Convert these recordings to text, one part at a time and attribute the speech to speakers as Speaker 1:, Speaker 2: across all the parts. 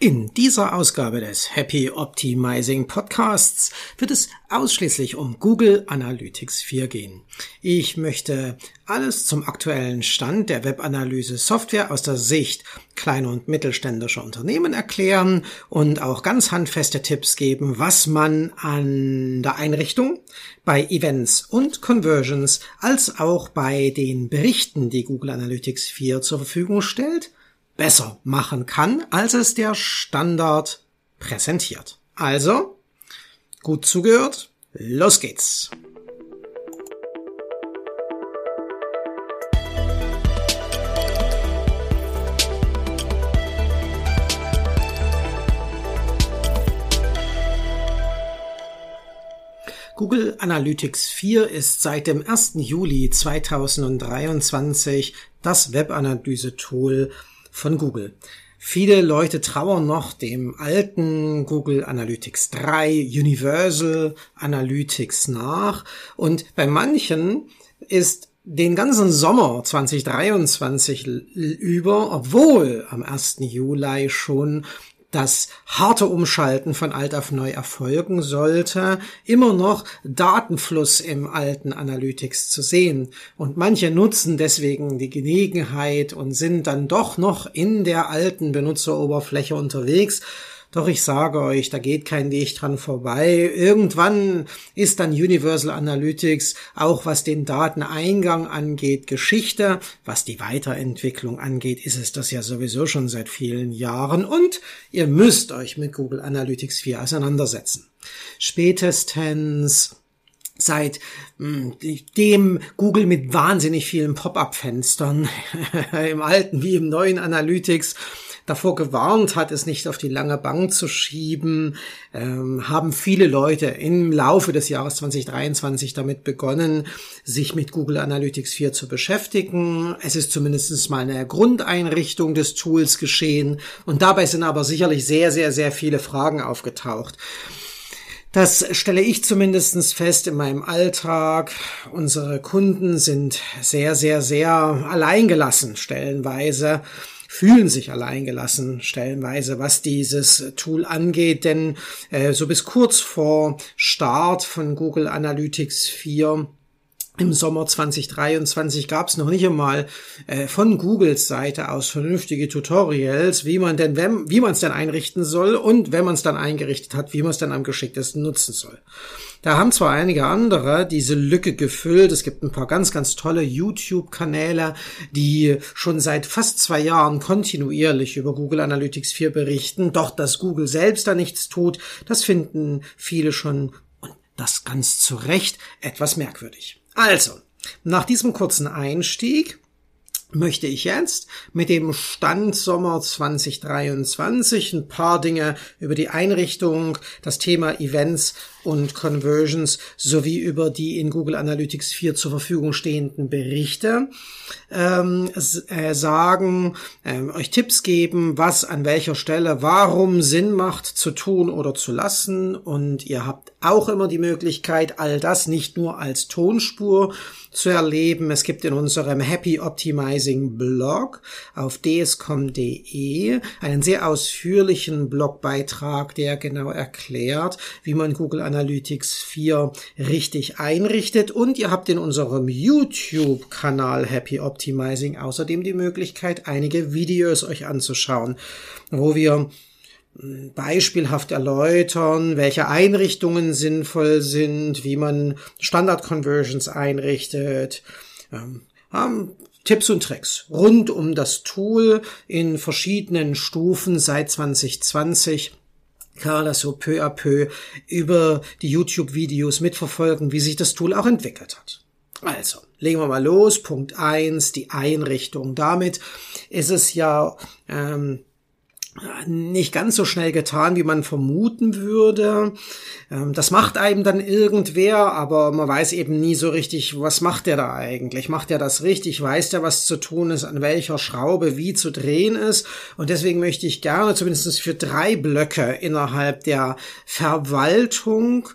Speaker 1: In dieser Ausgabe des Happy Optimizing Podcasts wird es ausschließlich um Google Analytics 4 gehen. Ich möchte alles zum aktuellen Stand der Webanalyse Software aus der Sicht kleiner und mittelständischer Unternehmen erklären und auch ganz handfeste Tipps geben, was man an der Einrichtung bei Events und Conversions als auch bei den Berichten, die Google Analytics 4 zur Verfügung stellt, besser machen kann, als es der Standard präsentiert. Also, gut zugehört, los geht's. Google Analytics 4 ist seit dem 1. Juli 2023 das Webanalyse-Tool von Google. Viele Leute trauern noch dem alten Google Analytics 3 Universal Analytics nach und bei manchen ist den ganzen Sommer 2023 über, obwohl am 1. Juli schon das harte Umschalten von alt auf neu erfolgen sollte, immer noch Datenfluss im alten Analytics zu sehen. Und manche nutzen deswegen die Gelegenheit und sind dann doch noch in der alten Benutzeroberfläche unterwegs doch ich sage euch, da geht kein Weg dran vorbei. Irgendwann ist dann Universal Analytics auch was den Dateneingang angeht, Geschichte. Was die Weiterentwicklung angeht, ist es das ja sowieso schon seit vielen Jahren. Und ihr müsst euch mit Google Analytics 4 auseinandersetzen. Spätestens seit hm, dem Google mit wahnsinnig vielen Pop-up-Fenstern im alten wie im neuen Analytics davor gewarnt hat, es nicht auf die lange Bank zu schieben, ähm, haben viele Leute im Laufe des Jahres 2023 damit begonnen, sich mit Google Analytics 4 zu beschäftigen. Es ist zumindest mal eine Grundeinrichtung des Tools geschehen und dabei sind aber sicherlich sehr, sehr, sehr viele Fragen aufgetaucht. Das stelle ich zumindest fest in meinem Alltag. Unsere Kunden sind sehr, sehr, sehr alleingelassen stellenweise fühlen sich alleingelassen stellenweise, was dieses Tool angeht, denn äh, so bis kurz vor Start von Google Analytics 4 im Sommer 2023 gab es noch nicht einmal äh, von Googles Seite aus vernünftige Tutorials, wie man denn, wenn, wie man es denn einrichten soll und wenn man es dann eingerichtet hat, wie man es dann am geschicktesten nutzen soll. Da haben zwar einige andere diese Lücke gefüllt. Es gibt ein paar ganz, ganz tolle YouTube-Kanäle, die schon seit fast zwei Jahren kontinuierlich über Google Analytics 4 berichten. Doch, dass Google selbst da nichts tut, das finden viele schon und das ganz zu Recht etwas merkwürdig. Also, nach diesem kurzen Einstieg möchte ich jetzt mit dem Stand Sommer 2023 ein paar Dinge über die Einrichtung, das Thema Events und Conversions sowie über die in Google Analytics 4 zur Verfügung stehenden Berichte ähm, äh, sagen, äh, euch Tipps geben, was an welcher Stelle warum Sinn macht zu tun oder zu lassen und ihr habt auch immer die Möglichkeit, all das nicht nur als Tonspur zu erleben. Es gibt in unserem Happy Optimizing Blog auf dscom.de einen sehr ausführlichen Blogbeitrag, der genau erklärt, wie man Google Analytics 4 richtig einrichtet. Und ihr habt in unserem YouTube-Kanal Happy Optimizing außerdem die Möglichkeit, einige Videos euch anzuschauen, wo wir beispielhaft erläutern, welche Einrichtungen sinnvoll sind, wie man Standard-Conversions einrichtet, ähm, haben Tipps und Tricks rund um das Tool in verschiedenen Stufen seit 2020 das so peu à peu über die YouTube-Videos mitverfolgen, wie sich das Tool auch entwickelt hat. Also, legen wir mal los. Punkt eins: die Einrichtung. Damit ist es ja ähm, nicht ganz so schnell getan, wie man vermuten würde. Ähm, das macht einem dann irgendwer, aber man weiß eben nie so richtig, was macht der da eigentlich? Macht er das richtig? Weiß der, was zu tun ist, an welcher Schraube wie zu drehen ist? Und deswegen möchte ich gerne zumindest für drei Blöcke innerhalb der Verwaltung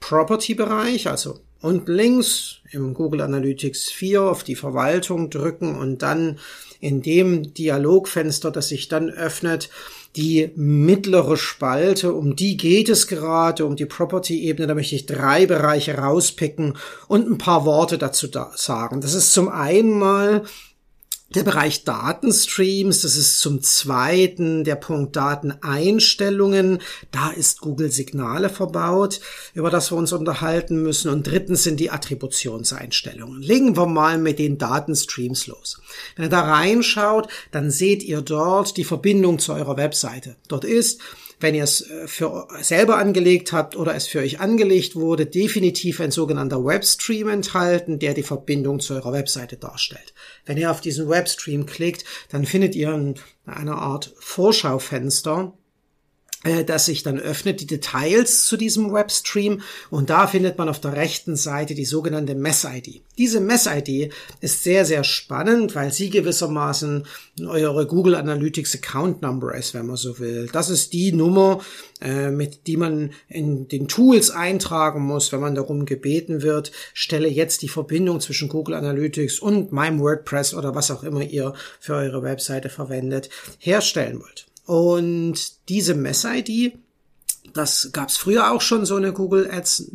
Speaker 1: Property-Bereich, also und links im Google Analytics 4 auf die Verwaltung drücken und dann in dem Dialogfenster, das sich dann öffnet, die mittlere Spalte, um die geht es gerade, um die Property-Ebene, da möchte ich drei Bereiche rauspicken und ein paar Worte dazu da sagen. Das ist zum einen mal der Bereich Datenstreams, das ist zum zweiten der Punkt Dateneinstellungen. Da ist Google Signale verbaut, über das wir uns unterhalten müssen. Und drittens sind die Attributionseinstellungen. Legen wir mal mit den Datenstreams los. Wenn ihr da reinschaut, dann seht ihr dort die Verbindung zu eurer Webseite. Dort ist wenn ihr es äh, für selber angelegt habt oder es für euch angelegt wurde, definitiv ein sogenannter Webstream enthalten, der die Verbindung zu eurer Webseite darstellt. Wenn ihr auf diesen Webstream klickt, dann findet ihr eine Art Vorschaufenster, äh, das sich dann öffnet, die Details zu diesem Webstream und da findet man auf der rechten Seite die sogenannte Mess-ID. Diese Mess-ID ist sehr, sehr spannend, weil sie gewissermaßen eure Google Analytics Account Number ist, wenn man so will. Das ist die Nummer, äh, mit die man in den Tools eintragen muss, wenn man darum gebeten wird, stelle jetzt die Verbindung zwischen Google Analytics und meinem WordPress oder was auch immer ihr für eure Webseite verwendet, herstellen wollt. Und diese Mess-ID, das gab es früher auch schon so eine Google Ads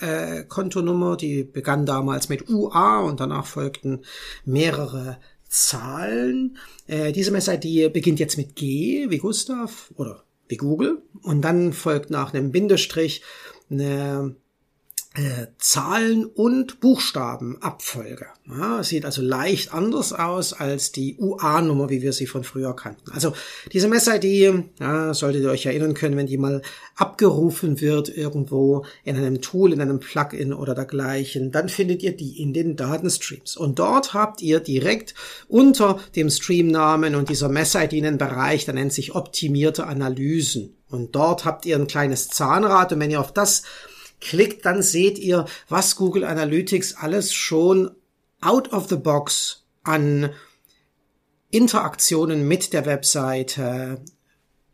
Speaker 1: äh, Kontonummer, die begann damals mit UA und danach folgten mehrere Zahlen. Äh, diese Mess-ID beginnt jetzt mit G wie Gustav oder wie Google und dann folgt nach einem Bindestrich eine äh, Zahlen- und Buchstabenabfolge. Ja, sieht also leicht anders aus als die UA-Nummer, wie wir sie von früher kannten. Also diese Mess-ID, ja, solltet ihr euch erinnern können, wenn die mal abgerufen wird irgendwo in einem Tool, in einem Plugin oder dergleichen, dann findet ihr die in den Datenstreams. Und dort habt ihr direkt unter dem Streamnamen und dieser Mess-ID einen Bereich, der nennt sich optimierte Analysen. Und dort habt ihr ein kleines Zahnrad und wenn ihr auf das klickt, dann seht ihr, was Google Analytics alles schon out of the box an Interaktionen mit der Webseite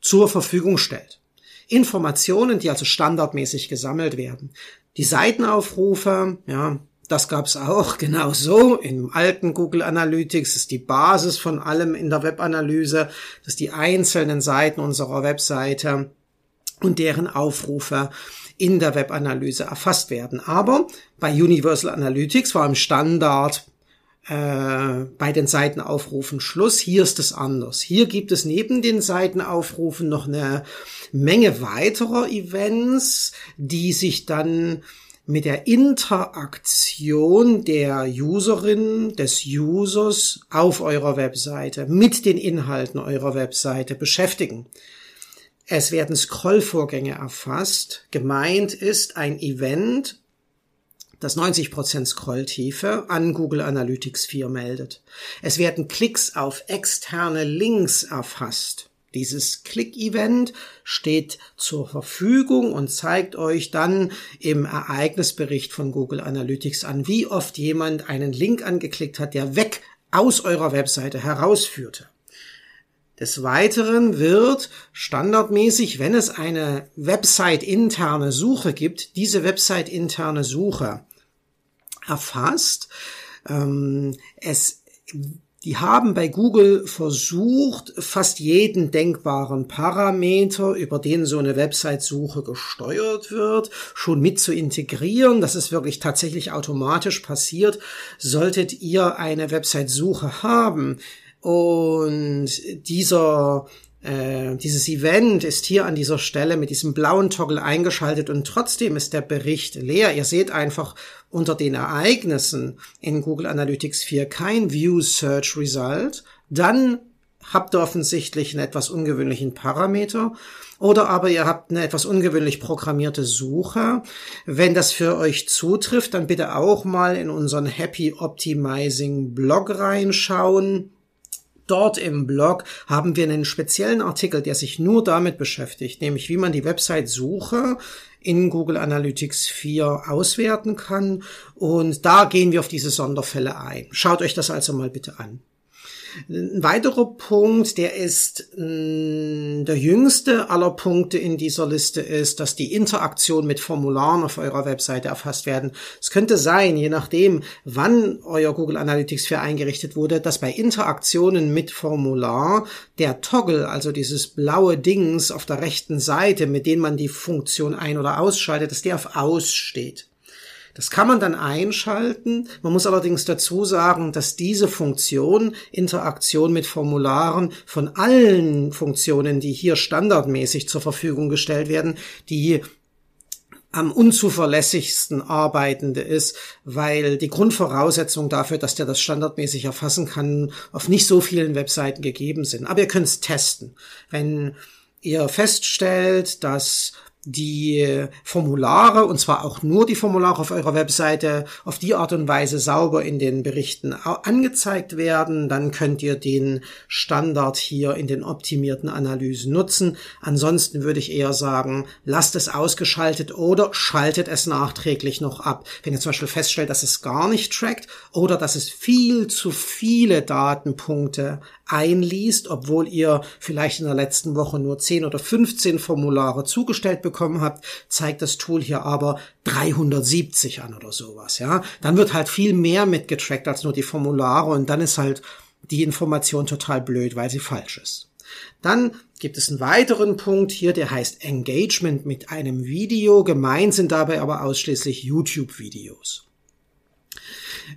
Speaker 1: zur Verfügung stellt. Informationen, die also standardmäßig gesammelt werden. Die Seitenaufrufe, ja, das gab's auch genau so im alten Google Analytics. Das ist die Basis von allem in der Webanalyse. Das ist die einzelnen Seiten unserer Webseite und deren Aufrufe in der Webanalyse erfasst werden. Aber bei Universal Analytics war im Standard äh, bei den Seitenaufrufen Schluss. Hier ist es anders. Hier gibt es neben den Seitenaufrufen noch eine Menge weiterer Events, die sich dann mit der Interaktion der Userin, des Users auf eurer Webseite, mit den Inhalten eurer Webseite beschäftigen. Es werden Scrollvorgänge erfasst. Gemeint ist ein Event, das 90% Scrolltiefe an Google Analytics 4 meldet. Es werden Klicks auf externe Links erfasst. Dieses Click-Event steht zur Verfügung und zeigt euch dann im Ereignisbericht von Google Analytics an, wie oft jemand einen Link angeklickt hat, der weg aus eurer Webseite herausführte. Des Weiteren wird standardmäßig, wenn es eine Website-interne Suche gibt, diese Website-interne Suche erfasst. Ähm, es, die haben bei Google versucht, fast jeden denkbaren Parameter, über den so eine Website-Suche gesteuert wird, schon mit zu integrieren. Das ist wirklich tatsächlich automatisch passiert. Solltet ihr eine Website-Suche haben, und dieser äh, dieses Event ist hier an dieser Stelle mit diesem blauen Toggle eingeschaltet und trotzdem ist der Bericht leer. Ihr seht einfach unter den Ereignissen in Google Analytics 4 kein View Search Result. Dann habt ihr offensichtlich einen etwas ungewöhnlichen Parameter oder aber ihr habt eine etwas ungewöhnlich programmierte Suche. Wenn das für euch zutrifft, dann bitte auch mal in unseren Happy Optimizing Blog reinschauen. Dort im Blog haben wir einen speziellen Artikel, der sich nur damit beschäftigt, nämlich wie man die Website-Suche in Google Analytics 4 auswerten kann. Und da gehen wir auf diese Sonderfälle ein. Schaut euch das also mal bitte an. Ein weiterer Punkt, der ist mh, mm, der jüngste aller Punkte in dieser Liste ist, dass die Interaktion mit Formularen auf eurer Webseite erfasst werden. Es könnte sein, je nachdem, wann euer Google Analytics 4 eingerichtet wurde, dass bei Interaktionen mit Formular der Toggle, also dieses blaue Dings auf der rechten Seite, mit dem man die Funktion ein- oder ausschaltet, dass der auf Aus steht. Das kann man dann einschalten. Man muss allerdings dazu sagen, dass diese Funktion Interaktion mit Formularen von allen Funktionen, die hier standardmäßig zur Verfügung gestellt werden, die am unzuverlässigsten arbeitende ist, weil die Grundvoraussetzungen dafür, dass der das standardmäßig erfassen kann, auf nicht so vielen Webseiten gegeben sind. Aber ihr könnt es testen. Wenn ihr feststellt, dass die Formulare, und zwar auch nur die Formulare auf eurer Webseite, auf die Art und Weise sauber in den Berichten angezeigt werden. Dann könnt ihr den Standard hier in den optimierten Analysen nutzen. Ansonsten würde ich eher sagen, lasst es ausgeschaltet oder schaltet es nachträglich noch ab. Wenn ihr zum Beispiel feststellt, dass es gar nicht trackt oder dass es viel zu viele Datenpunkte einliest, obwohl ihr vielleicht in der letzten Woche nur 10 oder 15 Formulare zugestellt bekommen habt, zeigt das Tool hier aber 370 an oder sowas, ja. Dann wird halt viel mehr mitgetrackt als nur die Formulare und dann ist halt die Information total blöd, weil sie falsch ist. Dann gibt es einen weiteren Punkt hier, der heißt Engagement mit einem Video. Gemeint sind dabei aber ausschließlich YouTube-Videos.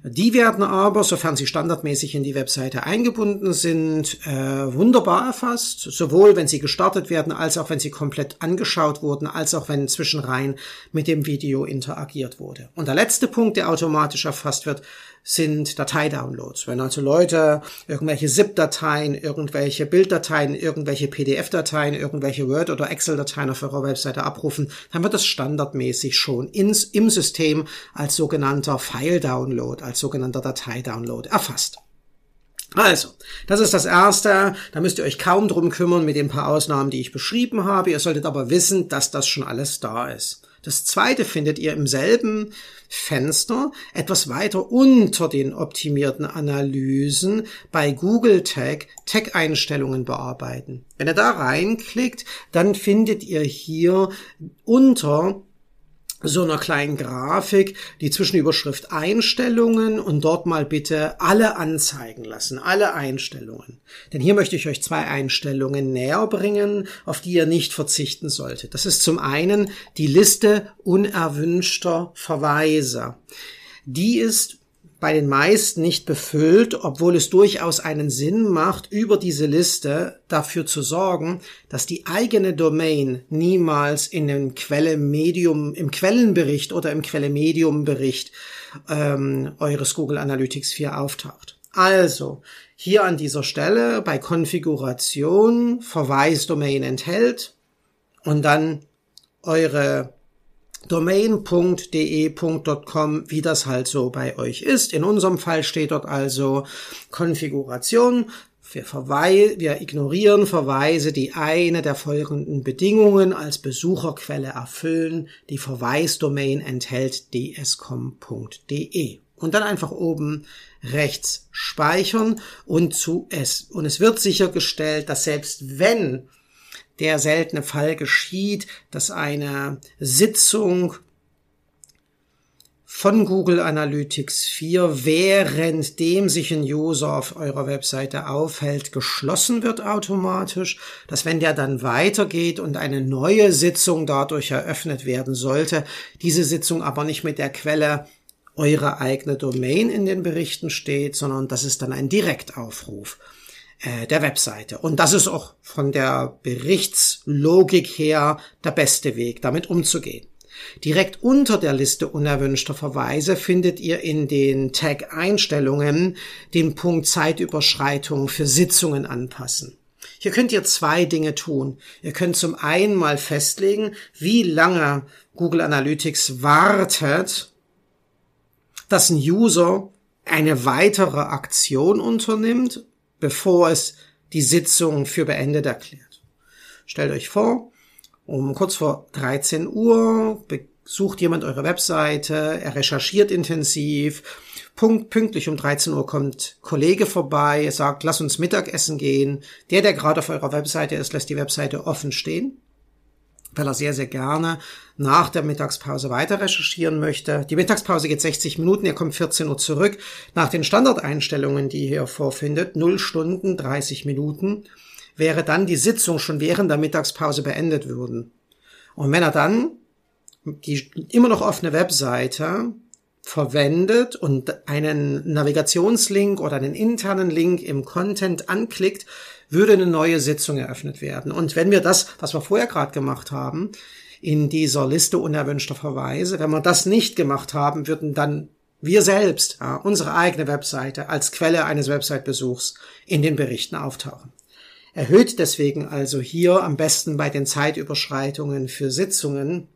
Speaker 1: Die werden aber, sofern sie standardmäßig in die Webseite eingebunden sind, äh, wunderbar erfasst, sowohl wenn sie gestartet werden, als auch wenn sie komplett angeschaut wurden, als auch wenn zwischenrein mit dem Video interagiert wurde. Und der letzte Punkt, der automatisch erfasst wird, sind Dateidownloads. Wenn also Leute irgendwelche ZIP-Dateien, irgendwelche Bilddateien, irgendwelche PDF-Dateien, irgendwelche Word- oder Excel-Dateien auf ihrer Webseite abrufen, dann wird das standardmäßig schon ins, im System als sogenannter File-Download, als sogenannter Dateidownload erfasst. Also, das ist das Erste. Da müsst ihr euch kaum drum kümmern mit den paar Ausnahmen, die ich beschrieben habe. Ihr solltet aber wissen, dass das schon alles da ist. Das zweite findet ihr im selben Fenster etwas weiter unter den optimierten Analysen bei Google Tag Tag-Einstellungen bearbeiten. Wenn ihr da reinklickt, dann findet ihr hier unter so einer kleinen Grafik die Zwischenüberschrift Einstellungen und dort mal bitte alle anzeigen lassen, alle Einstellungen. Denn hier möchte ich euch zwei Einstellungen näher bringen, auf die ihr nicht verzichten solltet. Das ist zum einen die Liste unerwünschter Verweise. Die ist bei den meisten nicht befüllt, obwohl es durchaus einen Sinn macht, über diese Liste dafür zu sorgen, dass die eigene Domain niemals in dem Quelle Medium, im Quellenbericht oder im Quelle Medium Bericht ähm, eures Google Analytics 4 auftaucht. Also, hier an dieser Stelle bei Konfiguration Verweis Domain enthält und dann eure domain.de.com, wie das halt so bei euch ist. In unserem Fall steht dort also Konfiguration. Wir, wir ignorieren Verweise, die eine der folgenden Bedingungen als Besucherquelle erfüllen. Die Verweisdomain enthält dscom.de. Und dann einfach oben rechts speichern und zu es. Und es wird sichergestellt, dass selbst wenn der seltene Fall geschieht, dass eine Sitzung von Google Analytics 4, währenddem sich ein User auf eurer Webseite aufhält, geschlossen wird automatisch, dass wenn der dann weitergeht und eine neue Sitzung dadurch eröffnet werden sollte, diese Sitzung aber nicht mit der Quelle eure eigene Domain in den Berichten steht, sondern das ist dann ein Direktaufruf äh, der Webseite. Und das ist auch von der Berichtslogik her der beste Weg, damit umzugehen. Direkt unter der Liste unerwünschter Verweise findet ihr in den Tag-Einstellungen den Punkt Zeitüberschreitung für Sitzungen anpassen. Hier könnt ihr zwei Dinge tun. Ihr könnt zum einen mal festlegen, wie lange Google Analytics wartet, dass ein User eine weitere Aktion unternimmt bevor es die Sitzung für beendet erklärt. Stellt euch vor, um kurz vor 13 Uhr besucht jemand eure Webseite, er recherchiert intensiv, Punkt, pünktlich um 13 Uhr kommt Kollege vorbei, sagt, lass uns Mittagessen gehen. Der, der gerade auf eurer Webseite ist, lässt die Webseite offen stehen, weil er sehr, sehr gerne nach der Mittagspause weiter recherchieren möchte. Die Mittagspause geht 60 Minuten, er kommt 14 Uhr zurück. Nach den Standardeinstellungen, die ihr hier vorfindet, 0 Stunden, 30 Minuten, wäre dann die Sitzung schon während der Mittagspause beendet würden. Und wenn er dann die immer noch offene Webseite verwendet und einen Navigationslink oder einen internen Link im Content anklickt, würde eine neue Sitzung eröffnet werden. Und wenn wir das, was wir vorher gerade gemacht haben, in dieser Liste unerwünschter Verweise, wenn wir das nicht gemacht haben, würden dann wir selbst, ja, unsere eigene Webseite als Quelle eines Website-Besuchs in den Berichten auftauchen. Erhöht deswegen also hier am besten bei den Zeitüberschreitungen für Sitzungen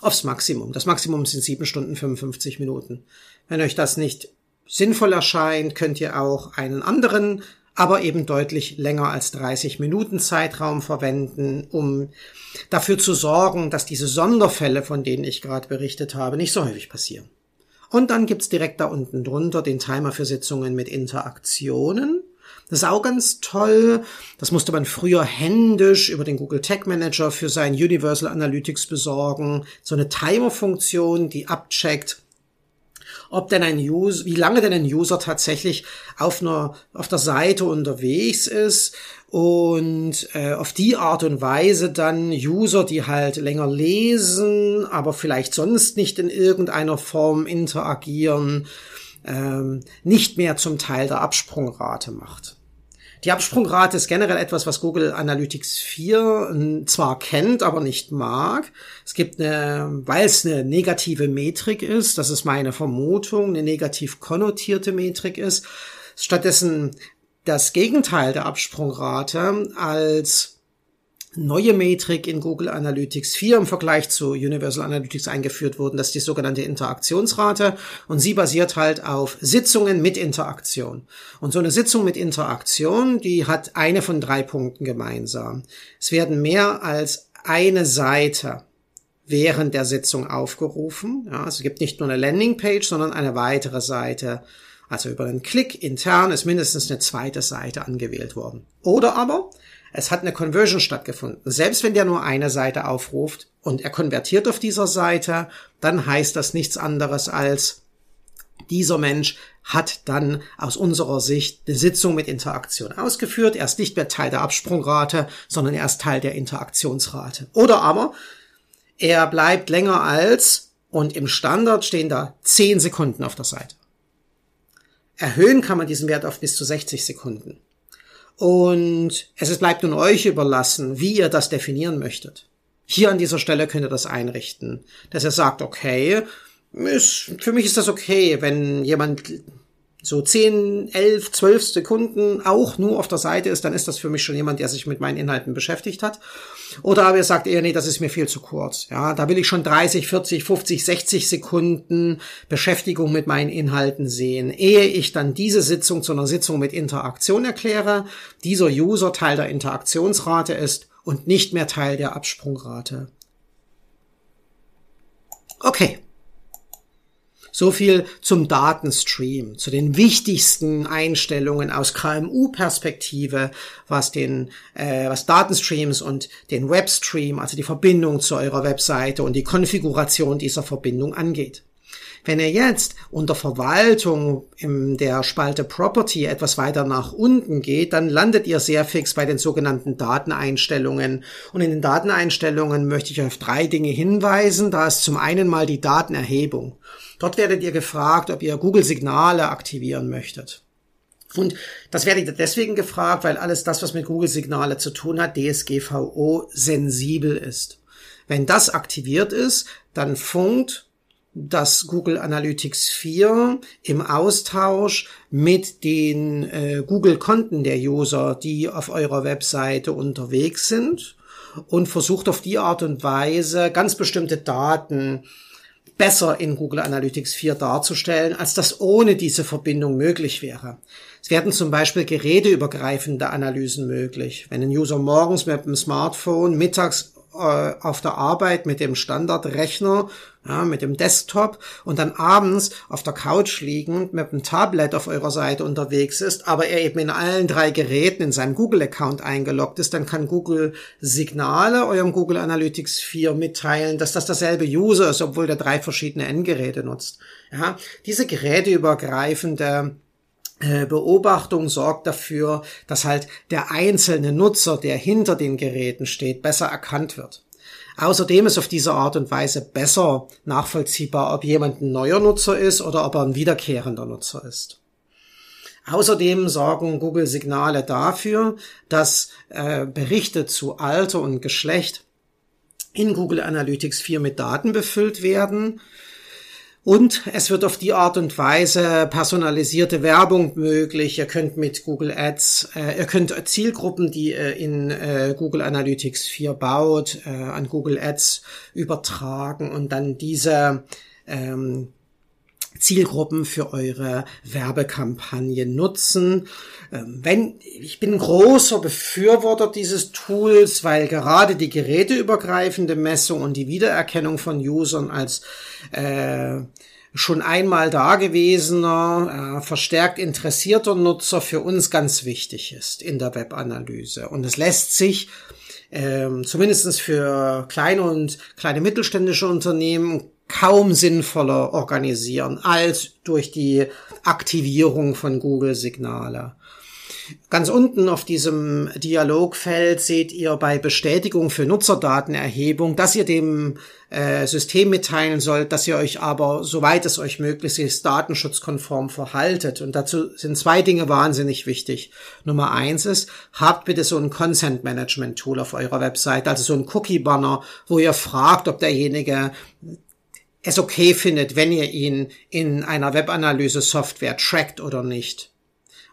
Speaker 1: aufs Maximum. Das Maximum sind 7 Stunden 55 Minuten. Wenn euch das nicht sinnvoll erscheint, könnt ihr auch einen anderen, aber eben deutlich länger als 30 Minuten Zeitraum verwenden, um dafür zu sorgen, dass diese Sonderfälle, von denen ich gerade berichtet habe, nicht so häufig passieren. Und dann gibt's direkt da unten drunter den Timer für Sitzungen mit Interaktionen. Das ist auch ganz toll. Das musste man früher händisch über den Google Tag Manager für sein Universal Analytics besorgen. So eine Timer-Funktion, die abcheckt, ob denn ein User, wie lange denn ein User tatsächlich auf einer, auf der Seite unterwegs ist und äh, auf die Art und Weise dann User, die halt länger lesen, aber vielleicht sonst nicht in irgendeiner Form interagieren, ähm, nicht mehr zum Teil der Absprungrate macht. Die Absprungrate ist generell etwas, was Google Analytics 4 ähm, zwar kennt, aber nicht mag. Es gibt eine, weil es eine negative Metrik ist, das ist meine Vermutung, eine negativ konnotierte Metrik ist, stattdessen das Gegenteil der Absprungrate als neue Metrik in Google Analytics 4 im Vergleich zu Universal Analytics eingeführt wurden. Das ist die sogenannte Interaktionsrate und sie basiert halt auf Sitzungen mit Interaktion. Und so eine Sitzung mit Interaktion, die hat eine von drei Punkten gemeinsam. Es werden mehr als eine Seite während der Sitzung aufgerufen. Ja, also es gibt nicht nur eine Landingpage, sondern eine weitere Seite. Also über einen Klick intern ist mindestens eine zweite Seite angewählt worden. Oder aber es hat eine Conversion stattgefunden. Selbst wenn der nur eine Seite aufruft und er konvertiert auf dieser Seite, dann heißt das nichts anderes als, dieser Mensch hat dann aus unserer Sicht eine Sitzung mit Interaktion ausgeführt. Er ist nicht mehr Teil der Absprungrate, sondern er ist Teil der Interaktionsrate. Oder aber er bleibt länger als und im Standard stehen da 10 Sekunden auf der Seite. Erhöhen kann man diesen Wert auf bis zu 60 Sekunden. Und es bleibt nun euch überlassen, wie ihr das definieren möchtet. Hier an dieser Stelle könnt ihr das einrichten, dass ihr sagt, okay, ist, für mich ist das okay, wenn jemand so 10, 11, 12 Sekunden auch nur auf der Seite ist, dann ist das für mich schon jemand, der sich mit meinen Inhalten beschäftigt hat. Oder aber ihr sagt eher, nee, das ist mir viel zu kurz. Ja, da will ich schon 30, 40, 50, 60 Sekunden Beschäftigung mit meinen Inhalten sehen, ehe ich dann diese Sitzung zu einer Sitzung mit Interaktion erkläre, dieser User Teil der Interaktionsrate ist und nicht mehr Teil der Absprungrate. Okay. So viel zum Datenstream, zu den wichtigsten Einstellungen aus KMU-Perspektive, was den, äh, was Datenstreams und den Webstream, also die Verbindung zu eurer Webseite und die Konfiguration dieser Verbindung angeht. Wenn ihr jetzt unter Verwaltung in der Spalte Property etwas weiter nach unten geht, dann landet ihr sehr fix bei den sogenannten Dateneinstellungen. Und in den Dateneinstellungen möchte ich auf drei Dinge hinweisen. Da ist zum einen mal die Datenerhebung. Dort werdet ihr gefragt, ob ihr Google-Signale aktivieren möchtet. Und das werdet ihr deswegen gefragt, weil alles das, was mit Google-Signale zu tun hat, DSGVO sensibel ist. Wenn das aktiviert ist, dann funkt das Google Analytics 4 im Austausch mit den äh, Google-Konten der User, die auf eurer Webseite unterwegs sind und versucht auf die Art und Weise ganz bestimmte Daten besser in Google Analytics 4 darzustellen, als das ohne diese Verbindung möglich wäre. Es werden zum Beispiel geräteübergreifende Analysen möglich. Wenn ein User morgens mit dem Smartphone, mittags äh, auf der Arbeit mit dem Standardrechner, ja, mit dem Desktop und dann abends auf der Couch liegend mit dem Tablet auf eurer Seite unterwegs ist, aber er eben in allen drei Geräten in seinem Google-Account eingeloggt ist, dann kann Google Signale eurem Google Analytics 4 mitteilen, dass das derselbe User ist, obwohl der drei verschiedene Endgeräte nutzt. Ja, diese geräteübergreifende Beobachtung sorgt dafür, dass halt der einzelne Nutzer, der hinter den Geräten steht, besser erkannt wird. Außerdem ist auf diese Art und Weise besser nachvollziehbar, ob jemand ein neuer Nutzer ist oder ob er ein wiederkehrender Nutzer ist. Außerdem sorgen Google-Signale dafür, dass äh, Berichte zu Alter und Geschlecht in Google Analytics 4 mit Daten befüllt werden und es wird auf die Art und Weise personalisierte Werbung möglich. Ihr könnt mit Google Ads, äh, ihr könnt Zielgruppen, die ihr in äh, Google Analytics 4 baut, äh, an Google Ads übertragen und dann diese ähm, Zielgruppen für eure Werbekampagnen nutzen. Ähm, wenn, ich bin großer Befürworter dieses Tools, weil gerade die geräteübergreifende Messung und die Wiedererkennung von Usern als äh, schon einmal dagewesener, äh, verstärkt interessierter Nutzer für uns ganz wichtig ist in der Webanalyse. Und es lässt sich ähm, zumindest für kleine und kleine mittelständische Unternehmen kaum sinnvoller organisieren als durch die Aktivierung von Google-Signale. Ganz unten auf diesem Dialogfeld seht ihr bei Bestätigung für Nutzerdatenerhebung, dass ihr dem äh, System mitteilen sollt, dass ihr euch aber, soweit es euch möglich ist, datenschutzkonform verhaltet. Und dazu sind zwei Dinge wahnsinnig wichtig. Nummer eins ist, habt bitte so ein Consent Management Tool auf eurer Website, also so ein Cookie Banner, wo ihr fragt, ob derjenige es okay findet, wenn ihr ihn in einer Webanalyse-Software trackt oder nicht.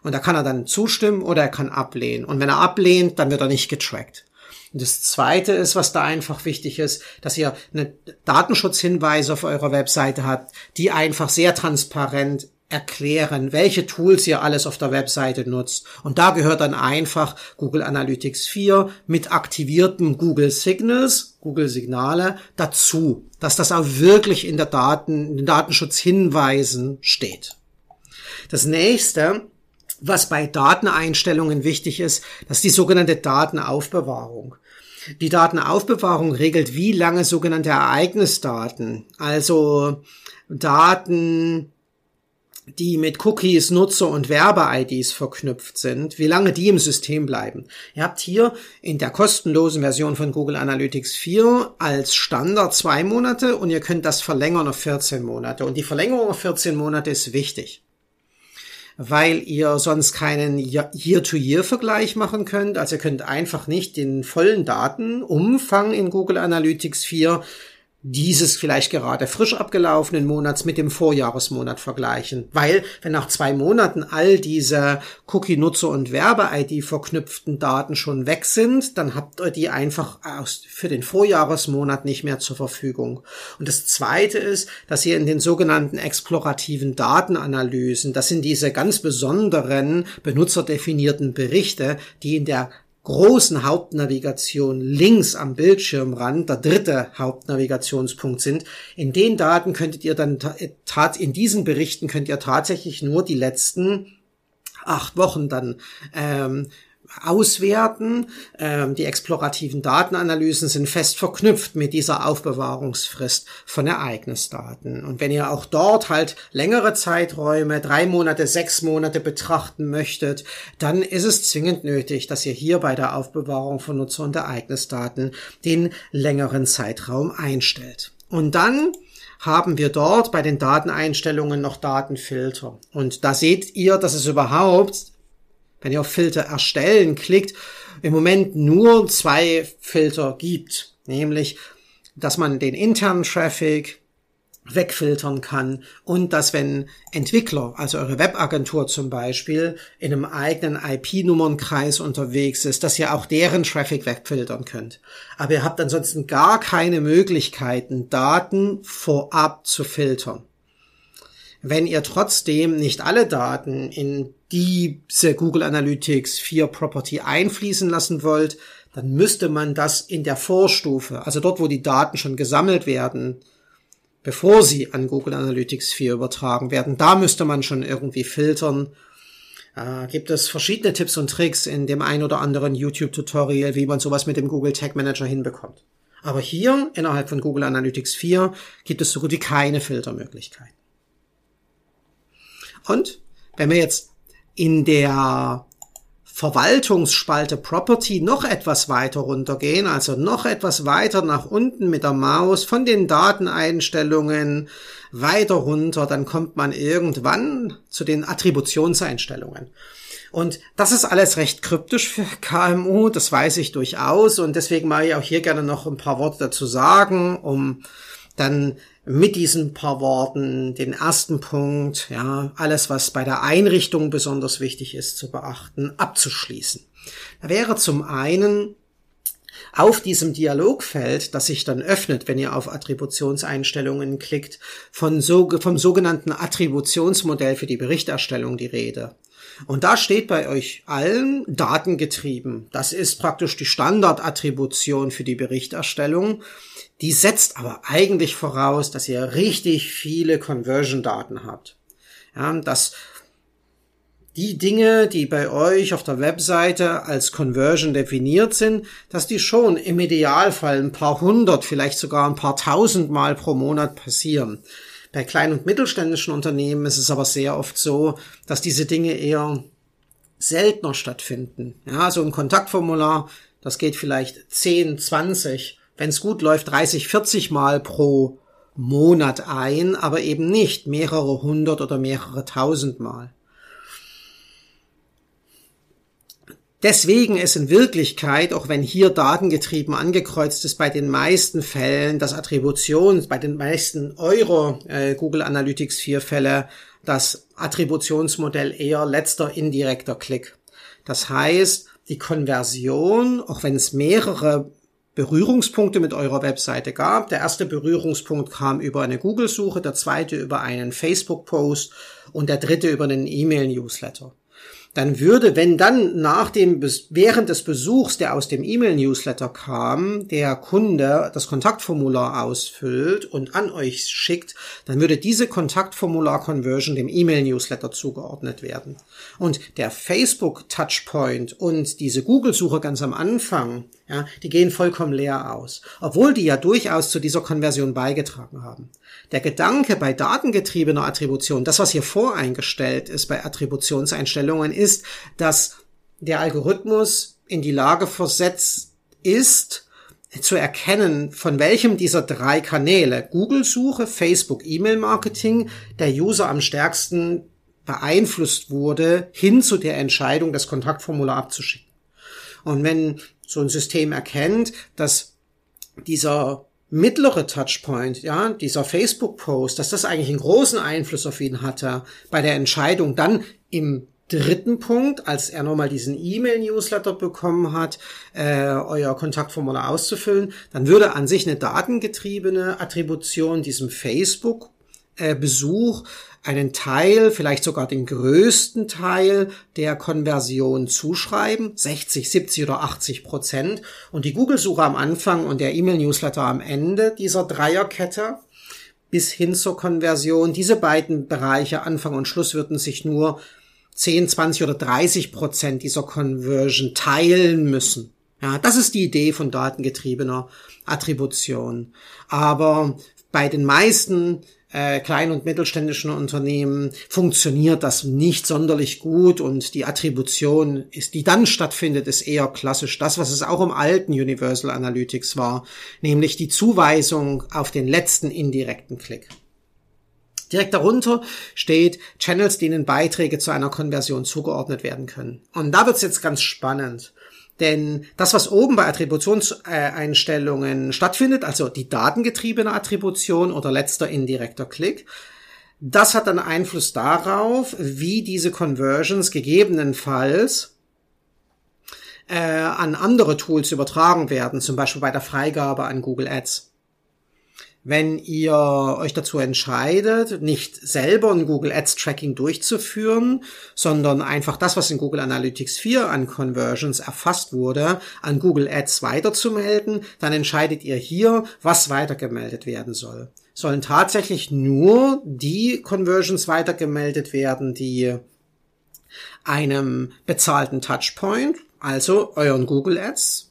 Speaker 1: Und da kann er dann zustimmen oder er kann ablehnen. Und wenn er ablehnt, dann wird er nicht getrackt. Und das zweite ist, was da einfach wichtig ist, dass ihr eine Datenschutzhinweise auf eurer Webseite habt, die einfach sehr transparent erklären, welche Tools ihr alles auf der Webseite nutzt. Und da gehört dann einfach Google Analytics 4 mit aktivierten Google Signals, Google Signale dazu, dass das auch wirklich in der Daten, in den Datenschutzhinweisen steht. Das nächste, was bei Dateneinstellungen wichtig ist, das ist die sogenannte Datenaufbewahrung. Die Datenaufbewahrung regelt, wie lange sogenannte Ereignisdaten, also Daten, die mit Cookies, Nutzer und Werbe-IDs verknüpft sind, wie lange die im System bleiben. Ihr habt hier in der kostenlosen Version von Google Analytics 4 als Standard zwei Monate und ihr könnt das verlängern auf 14 Monate. Und die Verlängerung auf 14 Monate ist wichtig, weil ihr sonst keinen Year-to-Year-Vergleich machen könnt. Also ihr könnt einfach nicht den vollen Datenumfang in Google Analytics 4 dieses vielleicht gerade frisch abgelaufenen Monats mit dem Vorjahresmonat vergleichen. Weil, wenn nach zwei Monaten all diese Cookie-Nutzer- und Werbe-ID verknüpften Daten schon weg sind, dann habt ihr die einfach für den Vorjahresmonat nicht mehr zur Verfügung. Und das zweite ist, dass ihr in den sogenannten explorativen Datenanalysen, das sind diese ganz besonderen benutzerdefinierten Berichte, die in der großen Hauptnavigation links am Bildschirmrand der dritte Hauptnavigationspunkt sind. In den Daten könntet ihr dann tat in diesen Berichten könnt ihr tatsächlich nur die letzten acht Wochen dann ähm, auswerten. Ähm, die explorativen Datenanalysen sind fest verknüpft mit dieser Aufbewahrungsfrist von Ereignisdaten. Und wenn ihr auch dort halt längere Zeiträume, drei Monate, sechs Monate betrachten möchtet, dann ist es zwingend nötig, dass ihr hier bei der Aufbewahrung von Nutzer- und Ereignisdaten den längeren Zeitraum einstellt. Und dann haben wir dort bei den Dateneinstellungen noch Datenfilter. Und da seht ihr, dass es überhaupt wenn ihr auf Filter erstellen klickt, im Moment nur zwei Filter gibt, nämlich, dass man den internen Traffic wegfiltern kann und dass wenn Entwickler, also eure Webagentur zum Beispiel, in einem eigenen IP-Nummernkreis unterwegs ist, dass ihr auch deren Traffic wegfiltern könnt. Aber ihr habt ansonsten gar keine Möglichkeiten, Daten vorab zu filtern. Wenn ihr trotzdem nicht alle Daten in diese Google Analytics 4 Property einfließen lassen wollt, dann müsste man das in der Vorstufe, also dort, wo die Daten schon gesammelt werden, bevor sie an Google Analytics 4 übertragen werden, da müsste man schon irgendwie filtern. Äh, gibt es verschiedene Tipps und Tricks in dem ein oder anderen YouTube-Tutorial, wie man sowas mit dem Google Tag Manager hinbekommt. Aber hier innerhalb von Google Analytics 4 gibt es so gut wie keine Filtermöglichkeiten. Und wenn wir jetzt in der Verwaltungsspalte Property noch etwas weiter runtergehen, also noch etwas weiter nach unten mit der Maus von den Dateneinstellungen weiter runter, dann kommt man irgendwann zu den Attributionseinstellungen. Und das ist alles recht kryptisch für KMU, das weiß ich durchaus und deswegen mache ich auch hier gerne noch ein paar Worte dazu sagen, um dann mit diesen paar Worten den ersten Punkt, ja, alles, was bei der Einrichtung besonders wichtig ist zu beachten, abzuschließen. Da wäre zum einen auf diesem Dialogfeld, das sich dann öffnet, wenn ihr auf Attributionseinstellungen klickt, von so, vom sogenannten Attributionsmodell für die Berichterstellung die Rede. Und da steht bei euch allen datengetrieben. Das ist praktisch die Standardattribution für die Berichterstellung. Die setzt aber eigentlich voraus, dass ihr richtig viele Conversion-Daten habt. Ja, dass die Dinge, die bei euch auf der Webseite als Conversion definiert sind, dass die schon im Idealfall ein paar hundert, vielleicht sogar ein paar tausend Mal pro Monat passieren. Bei kleinen und mittelständischen Unternehmen ist es aber sehr oft so, dass diese Dinge eher seltener stattfinden. Ja, so ein Kontaktformular, das geht vielleicht 10, 20 wenn es gut läuft, 30, 40 Mal pro Monat ein, aber eben nicht mehrere hundert oder mehrere tausend Mal. Deswegen ist in Wirklichkeit, auch wenn hier datengetrieben angekreuzt ist, bei den meisten Fällen das Attributions, bei den meisten Euro äh, Google Analytics 4 Fälle, das Attributionsmodell eher letzter indirekter Klick. Das heißt, die Konversion, auch wenn es mehrere Berührungspunkte mit eurer Webseite gab. Der erste Berührungspunkt kam über eine Google-Suche, der zweite über einen Facebook-Post und der dritte über einen E-Mail-Newsletter dann würde, wenn dann nach dem, während des Besuchs, der aus dem E-Mail-Newsletter kam, der Kunde das Kontaktformular ausfüllt und an euch schickt, dann würde diese Kontaktformular-Conversion dem E-Mail-Newsletter zugeordnet werden. Und der Facebook-Touchpoint und diese Google-Suche ganz am Anfang, ja, die gehen vollkommen leer aus, obwohl die ja durchaus zu dieser Konversion beigetragen haben. Der Gedanke bei datengetriebener Attribution, das was hier voreingestellt ist bei Attributionseinstellungen, ist, dass der Algorithmus in die Lage versetzt ist, zu erkennen, von welchem dieser drei Kanäle, Google-Suche, Facebook, E-Mail-Marketing, der User am stärksten beeinflusst wurde, hin zu der Entscheidung, das Kontaktformular abzuschicken. Und wenn so ein System erkennt, dass dieser mittlere Touchpoint, ja, dieser Facebook-Post, dass das eigentlich einen großen Einfluss auf ihn hatte bei der Entscheidung, dann im dritten Punkt, als er nochmal diesen E-Mail-Newsletter bekommen hat, äh, euer Kontaktformular auszufüllen, dann würde an sich eine datengetriebene Attribution diesem Facebook-Besuch einen Teil, vielleicht sogar den größten Teil der Konversion zuschreiben, 60, 70 oder 80 Prozent. Und die Google-Suche am Anfang und der E-Mail-Newsletter am Ende dieser Dreierkette bis hin zur Konversion, diese beiden Bereiche, Anfang und Schluss, würden sich nur 10, 20 oder 30 Prozent dieser Conversion teilen müssen. Ja, das ist die Idee von datengetriebener Attribution. Aber bei den meisten äh, kleinen und mittelständischen Unternehmen funktioniert das nicht sonderlich gut und die Attribution ist, die dann stattfindet, ist eher klassisch das, was es auch im alten Universal Analytics war, nämlich die Zuweisung auf den letzten indirekten Klick. Direkt darunter steht Channels, denen Beiträge zu einer Konversion zugeordnet werden können. Und da wird's jetzt ganz spannend. Denn das, was oben bei Attributionseinstellungen stattfindet, also die datengetriebene Attribution oder letzter indirekter Klick, das hat dann Einfluss darauf, wie diese Conversions gegebenenfalls äh, an andere Tools übertragen werden, zum Beispiel bei der Freigabe an Google Ads. Wenn ihr euch dazu entscheidet, nicht selber ein Google Ads Tracking durchzuführen, sondern einfach das, was in Google Analytics 4 an Conversions erfasst wurde, an Google Ads weiterzumelden, dann entscheidet ihr hier, was weitergemeldet werden soll. Sollen tatsächlich nur die Conversions weitergemeldet werden, die einem bezahlten Touchpoint, also euren Google Ads,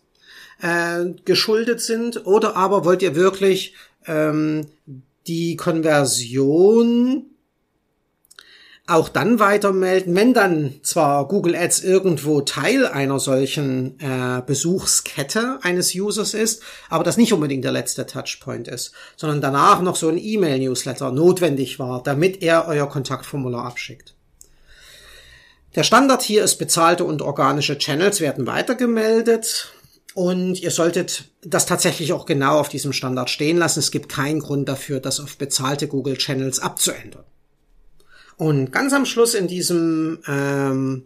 Speaker 1: äh, geschuldet sind, oder aber wollt ihr wirklich ähm, die Konversion auch dann weitermelden, wenn dann zwar Google Ads irgendwo Teil einer solchen äh, Besuchskette eines Users ist, aber das nicht unbedingt der letzte Touchpoint ist, sondern danach noch so ein E-Mail-Newsletter notwendig war, damit er euer Kontaktformular abschickt. Der Standard hier ist bezahlte und organische Channels werden weitergemeldet. Und ihr solltet das tatsächlich auch genau auf diesem Standard stehen lassen. Es gibt keinen Grund dafür, das auf bezahlte Google Channels abzuändern. Und ganz am Schluss in diesem ähm,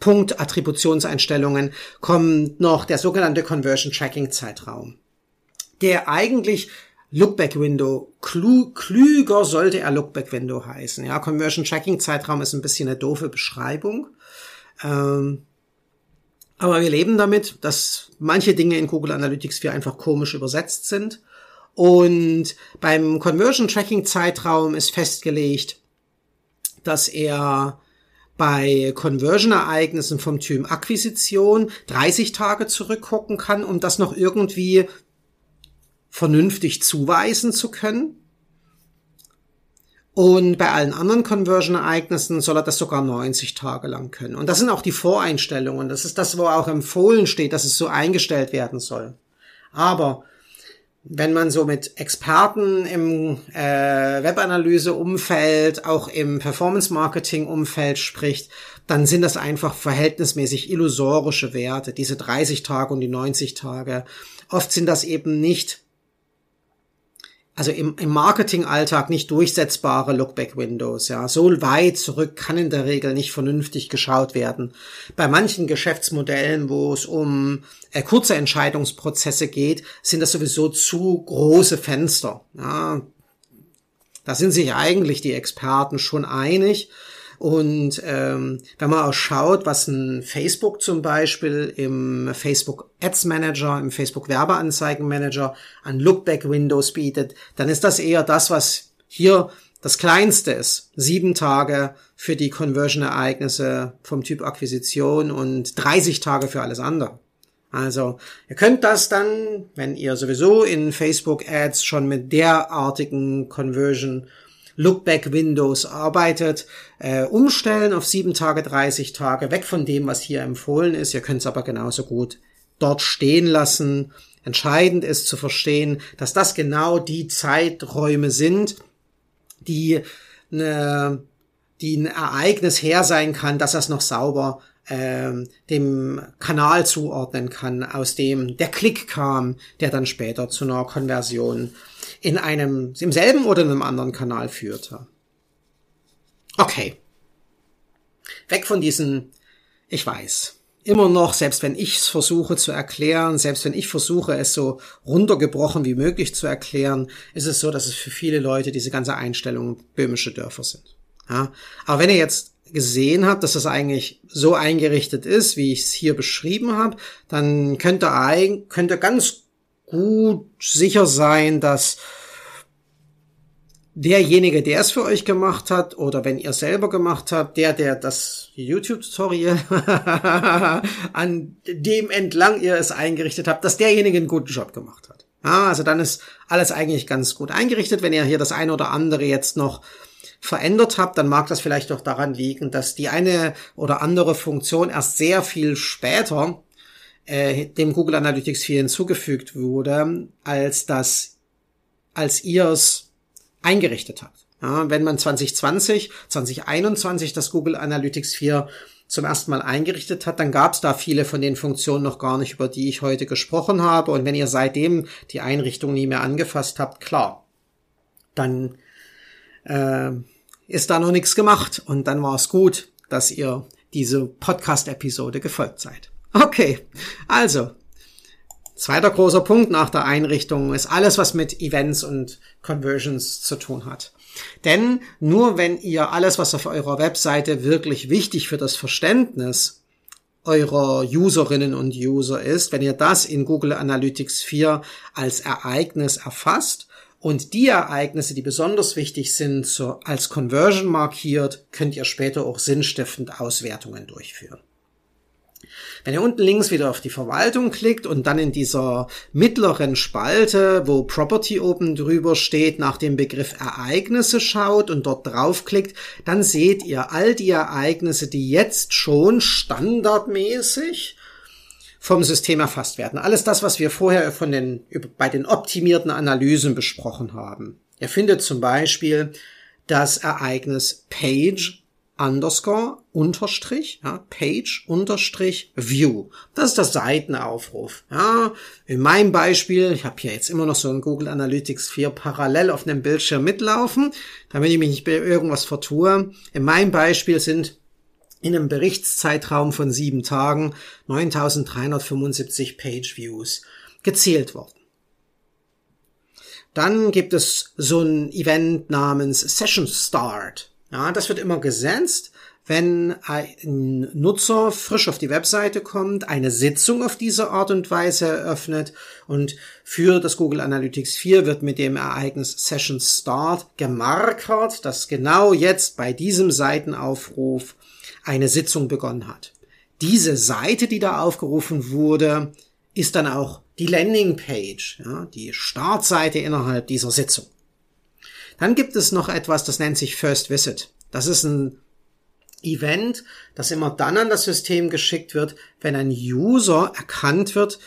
Speaker 1: Punkt Attributionseinstellungen kommt noch der sogenannte Conversion Tracking Zeitraum, der eigentlich Lookback Window klü klüger sollte er Lookback Window heißen. Ja, Conversion Tracking Zeitraum ist ein bisschen eine doofe Beschreibung. Ähm, aber wir leben damit, dass manche Dinge in Google Analytics 4 einfach komisch übersetzt sind. Und beim Conversion Tracking Zeitraum ist festgelegt, dass er bei Conversion-Ereignissen vom Typ Akquisition 30 Tage zurückgucken kann, um das noch irgendwie vernünftig zuweisen zu können. Und bei allen anderen Conversion-Ereignissen soll er das sogar 90 Tage lang können. Und das sind auch die Voreinstellungen. Das ist das, wo auch empfohlen steht, dass es so eingestellt werden soll. Aber wenn man so mit Experten im äh, Webanalyse-Umfeld, auch im Performance-Marketing-Umfeld spricht, dann sind das einfach verhältnismäßig illusorische Werte, diese 30 Tage und die 90 Tage. Oft sind das eben nicht also im, im Marketingalltag nicht durchsetzbare Lookback-Windows. Ja, so weit zurück kann in der Regel nicht vernünftig geschaut werden. Bei manchen Geschäftsmodellen, wo es um äh, kurze Entscheidungsprozesse geht, sind das sowieso zu große Fenster. Ja, da sind sich eigentlich die Experten schon einig. Und ähm, wenn man auch schaut, was ein Facebook zum Beispiel im Facebook Ads Manager, im Facebook Werbeanzeigen Manager an Lookback Windows bietet, dann ist das eher das, was hier das kleinste ist. Sieben Tage für die Conversion-Ereignisse vom Typ Akquisition und 30 Tage für alles andere. Also, ihr könnt das dann, wenn ihr sowieso in Facebook Ads schon mit derartigen Conversion Lookback Windows arbeitet, äh, umstellen auf sieben Tage, 30 Tage, weg von dem, was hier empfohlen ist. Ihr könnt es aber genauso gut dort stehen lassen. Entscheidend ist zu verstehen, dass das genau die Zeiträume sind, die eine die ein Ereignis her sein kann, dass das noch sauber ähm, dem Kanal zuordnen kann, aus dem der Klick kam, der dann später zu einer Konversion in einem, im selben oder in einem anderen Kanal führte. Okay. Weg von diesen, ich weiß, immer noch, selbst wenn ich es versuche zu erklären, selbst wenn ich versuche, es so runtergebrochen wie möglich zu erklären, ist es so, dass es für viele Leute diese ganze Einstellung böhmische Dörfer sind. Ja? Aber wenn ihr jetzt gesehen habt, dass das eigentlich so eingerichtet ist, wie ich es hier beschrieben habe, dann könnt ihr, könnt ihr ganz gut sicher sein, dass derjenige, der es für euch gemacht hat, oder wenn ihr selber gemacht habt, der, der das YouTube-Tutorial an dem entlang ihr es eingerichtet habt, dass derjenige einen guten Job gemacht hat. Ja, also dann ist alles eigentlich ganz gut eingerichtet. Wenn ihr hier das eine oder andere jetzt noch verändert habt, dann mag das vielleicht auch daran liegen, dass die eine oder andere Funktion erst sehr viel später äh, dem Google Analytics 4 hinzugefügt wurde, als das, als ihr es eingerichtet habt. Ja, wenn man 2020, 2021 das Google Analytics 4 zum ersten Mal eingerichtet hat, dann gab es da viele von den Funktionen noch gar nicht, über die ich heute gesprochen habe. Und wenn ihr seitdem die Einrichtung nie mehr angefasst habt, klar, dann äh, ist da noch nichts gemacht. Und dann war es gut, dass ihr diese Podcast-Episode gefolgt seid. Okay, also, Zweiter großer Punkt nach der Einrichtung ist alles, was mit Events und Conversions zu tun hat. Denn nur wenn ihr alles, was auf eurer Webseite wirklich wichtig für das Verständnis eurer Userinnen und User ist, wenn ihr das in Google Analytics 4 als Ereignis erfasst und die Ereignisse, die besonders wichtig sind, als Conversion markiert, könnt ihr später auch sinnstiftend Auswertungen durchführen. Wenn ihr unten links wieder auf die Verwaltung klickt und dann in dieser mittleren Spalte, wo Property oben drüber steht, nach dem Begriff Ereignisse schaut und dort draufklickt, dann seht ihr all die Ereignisse, die jetzt schon standardmäßig vom System erfasst werden. Alles das, was wir vorher von den, bei den optimierten Analysen besprochen haben. Ihr findet zum Beispiel das Ereignis Page underscore unterstrich, ja, Page unterstrich View. Das ist der Seitenaufruf. Ja, in meinem Beispiel, ich habe hier jetzt immer noch so ein Google Analytics 4 parallel auf einem Bildschirm mitlaufen, damit ich mich nicht bei irgendwas vertue. In meinem Beispiel sind in einem Berichtszeitraum von sieben Tagen 9375 Page Views gezählt worden. Dann gibt es so ein Event namens Session Start. Ja, das wird immer gesetzt, wenn ein Nutzer frisch auf die Webseite kommt, eine Sitzung auf diese Art und Weise eröffnet und für das Google Analytics 4 wird mit dem Ereignis Session Start gemarkert, dass genau jetzt bei diesem Seitenaufruf eine Sitzung begonnen hat. Diese Seite, die da aufgerufen wurde, ist dann auch die Landingpage, ja, die Startseite innerhalb dieser Sitzung. Dann gibt es noch etwas, das nennt sich First Visit. Das ist ein Event, das immer dann an das System geschickt wird, wenn ein User erkannt wird,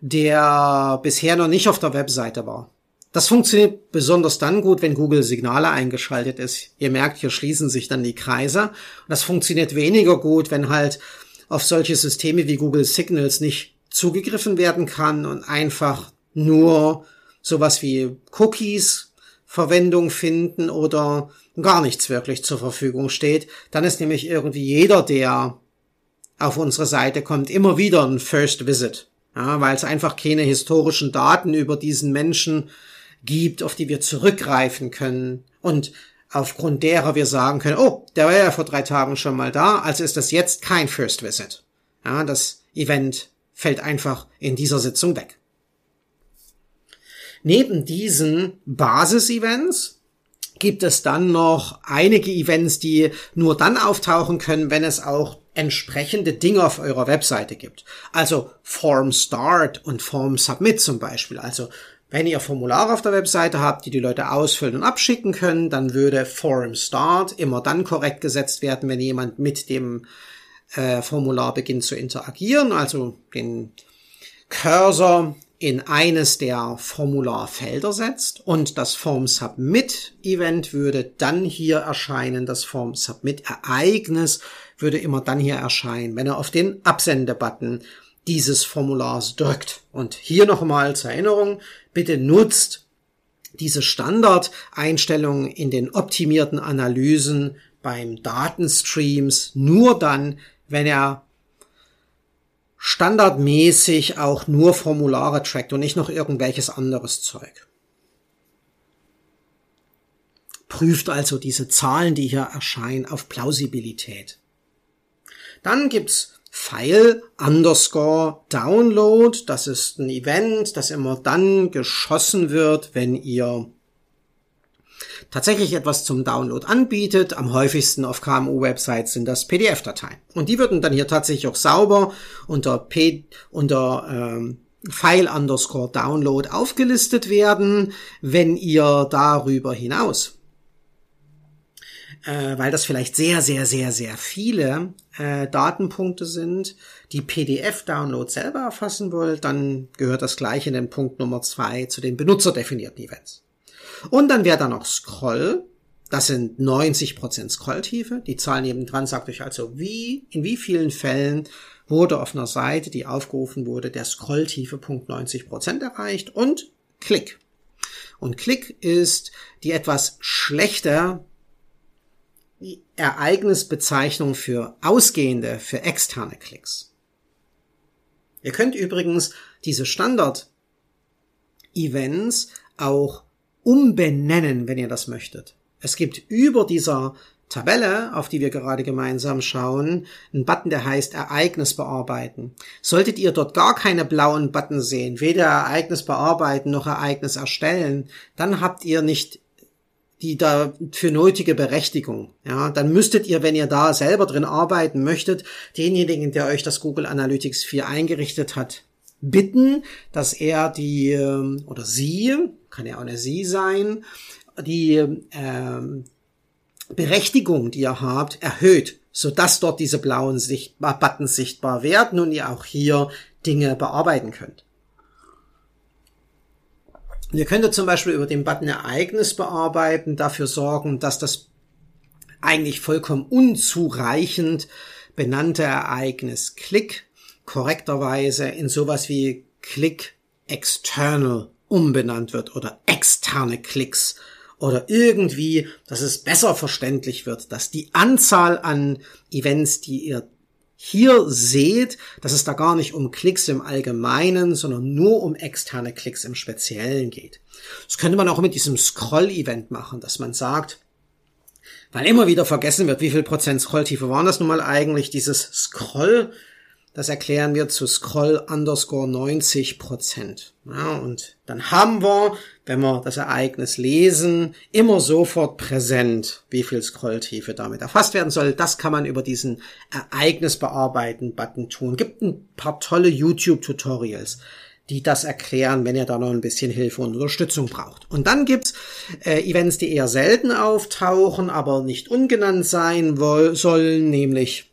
Speaker 1: der bisher noch nicht auf der Webseite war. Das funktioniert besonders dann gut, wenn Google Signale eingeschaltet ist. Ihr merkt, hier schließen sich dann die Kreise. Und das funktioniert weniger gut, wenn halt auf solche Systeme wie Google Signals nicht zugegriffen werden kann und einfach nur sowas wie Cookies Verwendung finden oder gar nichts wirklich zur Verfügung steht, dann ist nämlich irgendwie jeder, der auf unsere Seite kommt, immer wieder ein First Visit. Ja, weil es einfach keine historischen Daten über diesen Menschen gibt, auf die wir zurückgreifen können und aufgrund derer wir sagen können, oh, der war ja vor drei Tagen schon mal da, also ist das jetzt kein First Visit. Ja, das Event fällt einfach in dieser Sitzung weg. Neben diesen Basis-Events gibt es dann noch einige Events, die nur dann auftauchen können, wenn es auch entsprechende Dinge auf eurer Webseite gibt. Also Form Start und Form Submit zum Beispiel. Also wenn ihr Formulare auf der Webseite habt, die die Leute ausfüllen und abschicken können, dann würde Form Start immer dann korrekt gesetzt werden, wenn jemand mit dem äh, Formular beginnt zu interagieren, also den Cursor in eines der Formularfelder setzt und das Form Submit Event würde dann hier erscheinen, das Form Submit Ereignis würde immer dann hier erscheinen, wenn er auf den Absende-Button dieses Formulars drückt. Und hier nochmal zur Erinnerung, bitte nutzt diese Standardeinstellungen in den optimierten Analysen beim Datenstreams nur dann, wenn er standardmäßig auch nur Formulare trackt und nicht noch irgendwelches anderes Zeug. Prüft also diese Zahlen, die hier erscheinen, auf Plausibilität. Dann gibt's File underscore Download. Das ist ein Event, das immer dann geschossen wird, wenn ihr tatsächlich etwas zum Download anbietet. Am häufigsten auf KMU-Websites sind das PDF-Dateien. Und die würden dann hier tatsächlich auch sauber unter, P unter ähm, File underscore Download aufgelistet werden, wenn ihr darüber hinaus äh, weil das vielleicht sehr, sehr, sehr, sehr viele äh, Datenpunkte sind, die PDF-Download selber erfassen wollt, dann gehört das gleiche in den Punkt Nummer zwei zu den benutzerdefinierten Events. Und dann wäre da noch Scroll. Das sind 90% Scrolltiefe. Die Zahl nebendran sagt euch also, wie, in wie vielen Fällen wurde auf einer Seite, die aufgerufen wurde, der Scrolltiefe Punkt 90% erreicht und Klick. Und Klick ist die etwas schlechter Ereignisbezeichnung für ausgehende, für externe Klicks. Ihr könnt übrigens diese Standard-Events auch umbenennen, wenn ihr das möchtet. Es gibt über dieser Tabelle, auf die wir gerade gemeinsam schauen, einen Button, der heißt Ereignis bearbeiten. Solltet ihr dort gar keine blauen Button sehen, weder Ereignis bearbeiten noch Ereignis erstellen, dann habt ihr nicht die dafür nötige Berechtigung. Ja, dann müsstet ihr, wenn ihr da selber drin arbeiten möchtet, denjenigen, der euch das Google Analytics 4 eingerichtet hat, bitten, dass er die ähm, oder sie, kann ja auch eine sie sein, die ähm, Berechtigung, die ihr habt, erhöht, sodass dort diese blauen sichtbar, Buttons sichtbar werden und ihr auch hier Dinge bearbeiten könnt. Ihr könntet zum Beispiel über den Button Ereignis bearbeiten, dafür sorgen, dass das eigentlich vollkommen unzureichend benannte Ereignis Klick korrekterweise in sowas wie Click External umbenannt wird oder externe Klicks oder irgendwie, dass es besser verständlich wird, dass die Anzahl an Events, die ihr hier seht, dass es da gar nicht um Klicks im Allgemeinen, sondern nur um externe Klicks im Speziellen geht. Das könnte man auch mit diesem Scroll-Event machen, dass man sagt, weil immer wieder vergessen wird, wie viel Prozent Scrolltiefe waren das nun mal eigentlich, dieses Scroll das erklären wir zu Scroll underscore 90 Prozent. Ja, und dann haben wir, wenn wir das Ereignis lesen, immer sofort präsent, wie viel Scrolltiefe damit erfasst werden soll. Das kann man über diesen Ereignis bearbeiten Button tun. Gibt ein paar tolle YouTube Tutorials die das erklären, wenn ihr da noch ein bisschen Hilfe und Unterstützung braucht. Und dann gibt's äh, Events, die eher selten auftauchen, aber nicht ungenannt sein sollen, nämlich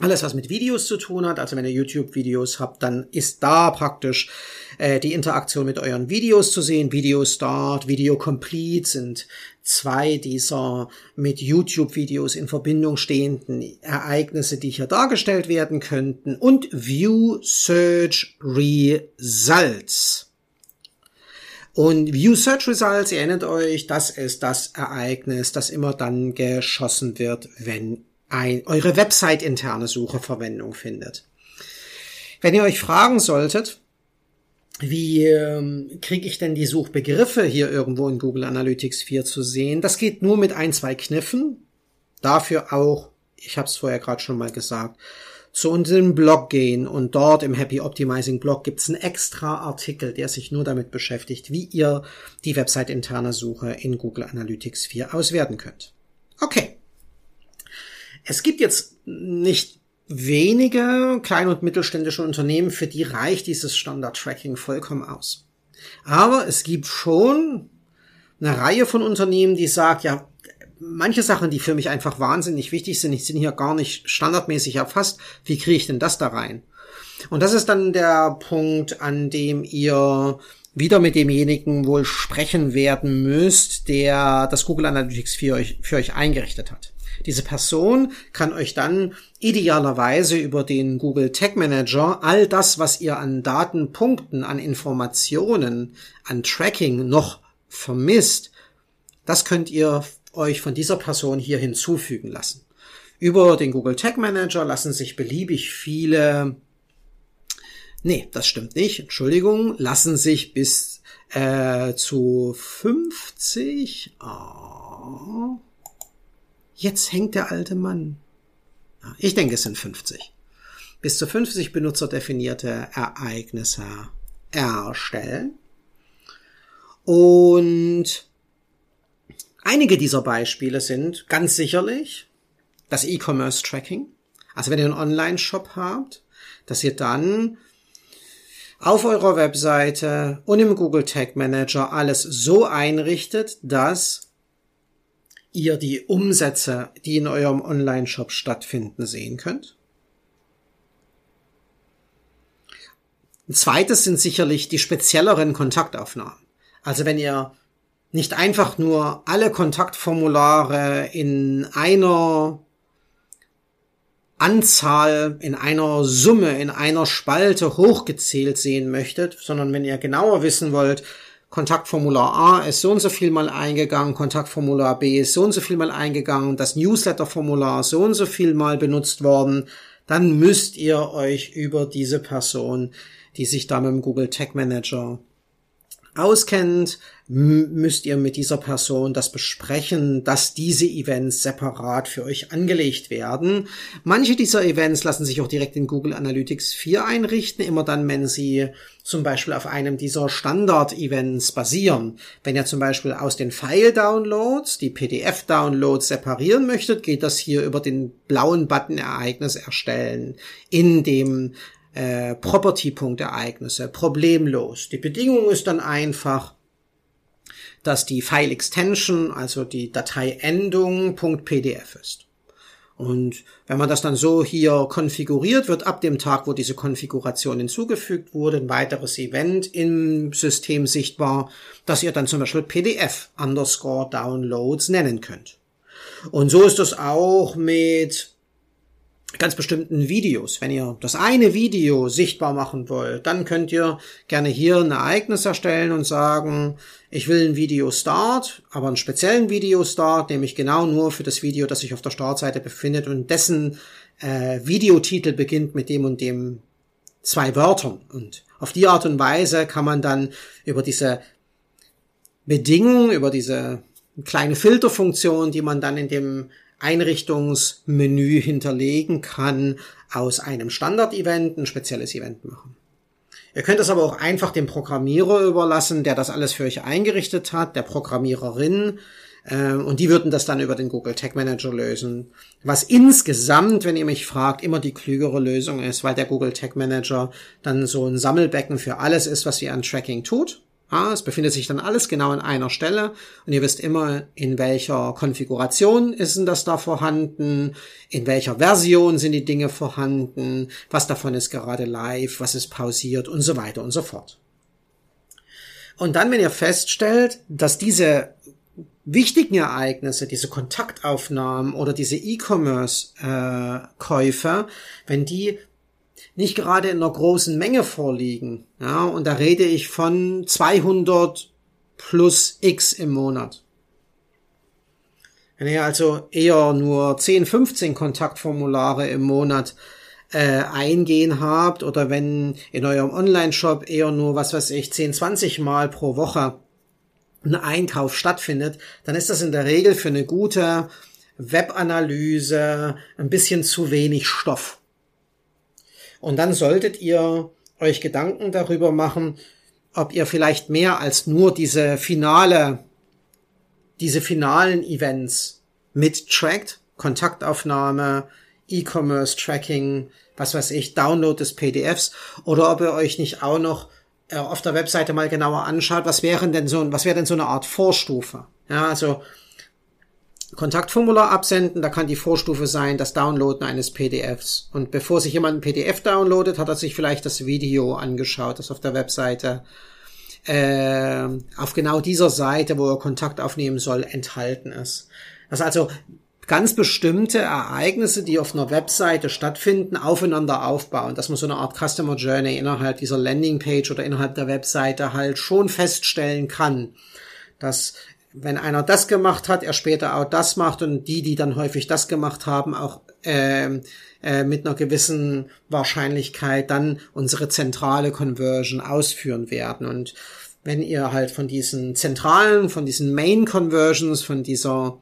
Speaker 1: alles, was mit Videos zu tun hat, also wenn ihr YouTube-Videos habt, dann ist da praktisch äh, die Interaktion mit euren Videos zu sehen. Video Start, Video Complete sind zwei dieser mit YouTube-Videos in Verbindung stehenden Ereignisse, die hier dargestellt werden könnten. Und View Search Results. Und View Search Results, ihr erinnert euch, das ist das Ereignis, das immer dann geschossen wird, wenn ein, eure Website-interne Suche Verwendung findet. Wenn ihr euch fragen solltet, wie ähm, kriege ich denn die Suchbegriffe hier irgendwo in Google Analytics 4 zu sehen? Das geht nur mit ein, zwei Kniffen. Dafür auch, ich habe es vorher gerade schon mal gesagt, zu unserem Blog gehen und dort im Happy Optimizing Blog gibt's einen extra Artikel, der sich nur damit beschäftigt, wie ihr die Website-interne Suche in Google Analytics 4 auswerten könnt. Okay. Es gibt jetzt nicht wenige kleine und mittelständische Unternehmen, für die reicht dieses Standard-Tracking vollkommen aus. Aber es gibt schon eine Reihe von Unternehmen, die sagt, ja, manche Sachen, die für mich einfach wahnsinnig wichtig sind, sind hier gar nicht standardmäßig erfasst. Wie kriege ich denn das da rein? Und das ist dann der Punkt, an dem ihr wieder mit demjenigen wohl sprechen werden müsst, der das Google Analytics für euch, für euch eingerichtet hat. Diese Person kann euch dann idealerweise über den Google Tag Manager all das, was ihr an Datenpunkten, an Informationen, an Tracking noch vermisst, das könnt ihr euch von dieser Person hier hinzufügen lassen. Über den Google Tag Manager lassen sich beliebig viele Nee, das stimmt nicht. Entschuldigung, lassen sich bis äh, zu 50. Oh, Jetzt hängt der alte Mann. Ich denke, es sind 50. Bis zu 50 benutzerdefinierte Ereignisse erstellen. Und einige dieser Beispiele sind ganz sicherlich das E-Commerce Tracking. Also wenn ihr einen Online-Shop habt, dass ihr dann auf eurer Webseite und im Google Tag Manager alles so einrichtet, dass ihr die Umsätze, die in eurem Online-Shop stattfinden, sehen könnt. Ein zweites sind sicherlich die spezielleren Kontaktaufnahmen. Also wenn ihr nicht einfach nur alle Kontaktformulare in einer Anzahl, in einer Summe, in einer Spalte hochgezählt sehen möchtet, sondern wenn ihr genauer wissen wollt, Kontaktformular A ist so und so viel mal eingegangen, Kontaktformular B ist so und so viel mal eingegangen, das Newsletterformular so und so viel mal benutzt worden, dann müsst ihr euch über diese Person die sich da mit dem Google Tag Manager auskennt, müsst ihr mit dieser Person das besprechen, dass diese Events separat für euch angelegt werden. Manche dieser Events lassen sich auch direkt in Google Analytics 4 einrichten, immer dann, wenn sie zum Beispiel auf einem dieser Standard-Events basieren. Wenn ihr zum Beispiel aus den File-Downloads die PDF-Downloads separieren möchtet, geht das hier über den blauen Button Ereignis erstellen in dem äh, Property-Punkt-Ereignisse problemlos. Die Bedingung ist dann einfach, dass die File Extension, also die Dateiendung .pdf ist. Und wenn man das dann so hier konfiguriert, wird ab dem Tag, wo diese Konfiguration hinzugefügt wurde, ein weiteres Event im System sichtbar, das ihr dann zum Beispiel PDF underscore Downloads nennen könnt. Und so ist es auch mit ganz bestimmten Videos. Wenn ihr das eine Video sichtbar machen wollt, dann könnt ihr gerne hier ein Ereignis erstellen und sagen, ich will ein Video Start, aber einen speziellen Video Start, nämlich genau nur für das Video, das sich auf der Startseite befindet und dessen äh, Videotitel beginnt mit dem und dem zwei Wörtern. Und auf die Art und Weise kann man dann über diese Bedingung, über diese kleine Filterfunktion, die man dann in dem Einrichtungsmenü hinterlegen kann, aus einem Standard-Event ein spezielles Event machen. Ihr könnt es aber auch einfach dem Programmierer überlassen, der das alles für euch eingerichtet hat, der Programmiererin, äh, und die würden das dann über den Google Tag Manager lösen. Was insgesamt, wenn ihr mich fragt, immer die klügere Lösung ist, weil der Google Tag Manager dann so ein Sammelbecken für alles ist, was ihr an Tracking tut. Ah, es befindet sich dann alles genau an einer Stelle und ihr wisst immer, in welcher Konfiguration ist denn das da vorhanden, in welcher Version sind die Dinge vorhanden, was davon ist gerade live, was ist pausiert und so weiter und so fort. Und dann, wenn ihr feststellt, dass diese wichtigen Ereignisse, diese Kontaktaufnahmen oder diese E-Commerce-Käufe, wenn die nicht gerade in einer großen Menge vorliegen. Ja, und da rede ich von 200 plus X im Monat. Wenn ihr also eher nur 10, 15 Kontaktformulare im Monat äh, eingehen habt oder wenn in eurem Online-Shop eher nur, was weiß ich, 10, 20 Mal pro Woche ein Einkauf stattfindet, dann ist das in der Regel für eine gute Webanalyse ein bisschen zu wenig Stoff. Und dann solltet ihr euch Gedanken darüber machen, ob ihr vielleicht mehr als nur diese finale, diese finalen Events mittrackt, Kontaktaufnahme, E-Commerce Tracking, was weiß ich, Download des PDFs, oder ob ihr euch nicht auch noch äh, auf der Webseite mal genauer anschaut, was wären denn so, was wäre denn so eine Art Vorstufe? Ja, also Kontaktformular absenden, da kann die Vorstufe sein, das Downloaden eines PDFs. Und bevor sich jemand ein PDF downloadet, hat er sich vielleicht das Video angeschaut, das auf der Webseite äh, auf genau dieser Seite, wo er Kontakt aufnehmen soll, enthalten ist. Das also ganz bestimmte Ereignisse, die auf einer Webseite stattfinden, aufeinander aufbauen, dass man so eine Art Customer Journey innerhalb dieser Landingpage oder innerhalb der Webseite halt schon feststellen kann, dass wenn einer das gemacht hat, er später auch das macht und die, die dann häufig das gemacht haben, auch äh, äh, mit einer gewissen Wahrscheinlichkeit dann unsere zentrale Conversion ausführen werden. Und wenn ihr halt von diesen zentralen, von diesen Main Conversions, von dieser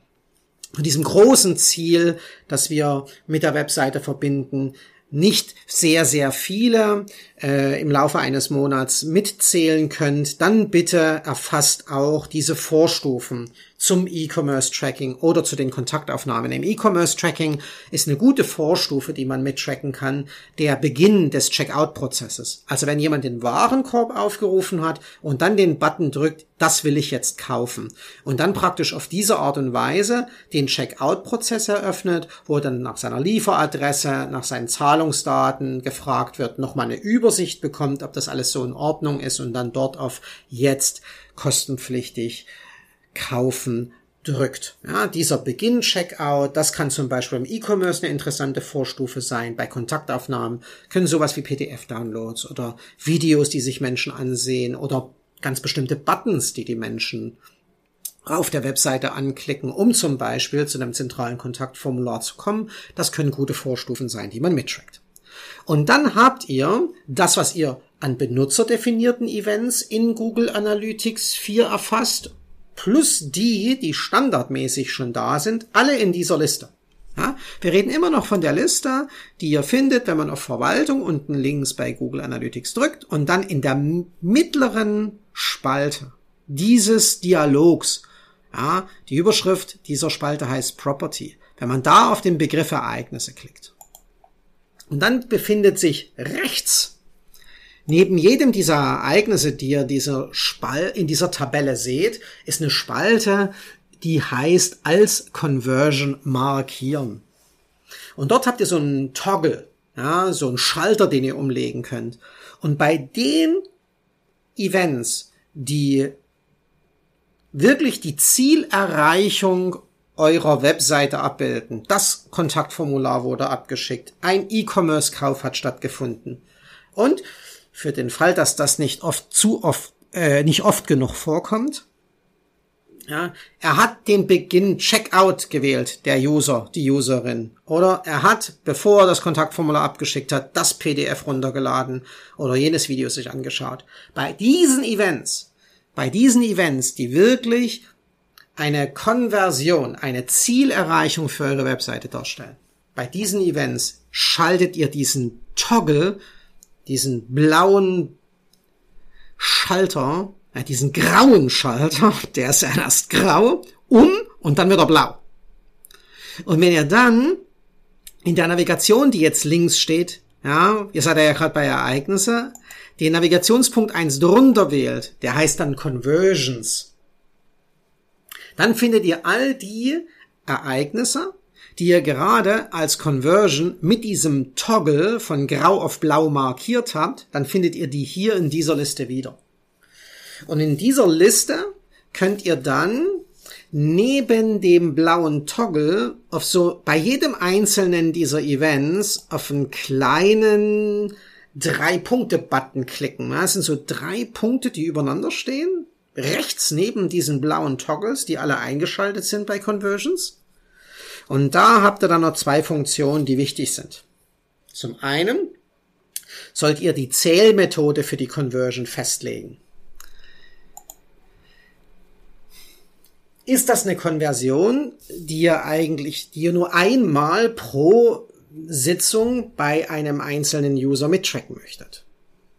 Speaker 1: von diesem großen Ziel, das wir mit der Webseite verbinden, nicht sehr, sehr viele äh, im Laufe eines Monats mitzählen könnt, dann bitte erfasst auch diese Vorstufen zum E-Commerce-Tracking oder zu den Kontaktaufnahmen. Im E-Commerce-Tracking ist eine gute Vorstufe, die man mittracken kann, der Beginn des Checkout-Prozesses. Also wenn jemand den Warenkorb aufgerufen hat und dann den Button drückt, das will ich jetzt kaufen. Und dann praktisch auf diese Art und Weise den Checkout-Prozess eröffnet, wo dann nach seiner Lieferadresse, nach seinen Zahlungsdaten gefragt wird, nochmal eine Übersicht bekommt, ob das alles so in Ordnung ist und dann dort auf jetzt kostenpflichtig kaufen drückt. Ja, dieser Beginn-Checkout, das kann zum Beispiel im E-Commerce eine interessante Vorstufe sein. Bei Kontaktaufnahmen können sowas wie PDF-Downloads oder Videos, die sich Menschen ansehen oder ganz bestimmte Buttons, die die Menschen auf der Webseite anklicken, um zum Beispiel zu einem zentralen Kontaktformular zu kommen. Das können gute Vorstufen sein, die man mittrackt. Und dann habt ihr das, was ihr an benutzerdefinierten Events in Google Analytics 4 erfasst, plus die, die standardmäßig schon da sind, alle in dieser Liste. Ja, wir reden immer noch von der Liste, die ihr findet, wenn man auf Verwaltung unten links bei Google Analytics drückt und dann in der mittleren Spalte dieses Dialogs, ja, die Überschrift dieser Spalte heißt Property. Wenn man da auf den Begriff Ereignisse klickt. Und dann befindet sich rechts neben jedem dieser Ereignisse, die ihr dieser Spal in dieser Tabelle seht, ist eine Spalte, die heißt als Conversion markieren. Und dort habt ihr so einen Toggle, ja, so einen Schalter, den ihr umlegen könnt. Und bei den Events, die wirklich die Zielerreichung eurer Webseite abbilden. Das Kontaktformular wurde abgeschickt. Ein E-Commerce-Kauf hat stattgefunden. Und für den Fall, dass das nicht oft zu oft, äh, nicht oft genug vorkommt, ja, er hat den Beginn Checkout gewählt, der User, die Userin. Oder er hat, bevor er das Kontaktformular abgeschickt hat, das PDF runtergeladen oder jenes Video sich angeschaut. Bei diesen Events, bei diesen Events, die wirklich eine Konversion, eine Zielerreichung für eure Webseite darstellen. Bei diesen Events schaltet ihr diesen Toggle, diesen blauen Schalter, äh, diesen grauen Schalter, der ist erst grau, um und dann wird er blau. Und wenn ihr dann in der Navigation, die jetzt links steht, ja, ihr seid ja gerade bei Ereignisse, den Navigationspunkt eins drunter wählt, der heißt dann Conversions dann findet ihr all die Ereignisse, die ihr gerade als Conversion mit diesem Toggle von grau auf blau markiert habt, dann findet ihr die hier in dieser Liste wieder. Und in dieser Liste könnt ihr dann neben dem blauen Toggle auf so bei jedem einzelnen dieser Events auf einen kleinen drei Punkte Button klicken. Das sind so drei Punkte, die übereinander stehen rechts neben diesen blauen Toggles, die alle eingeschaltet sind bei Conversions. Und da habt ihr dann noch zwei Funktionen, die wichtig sind. Zum einen sollt ihr die Zählmethode für die Conversion festlegen. Ist das eine Konversion, die ihr eigentlich, die ihr nur einmal pro Sitzung bei einem einzelnen User mittracken möchtet?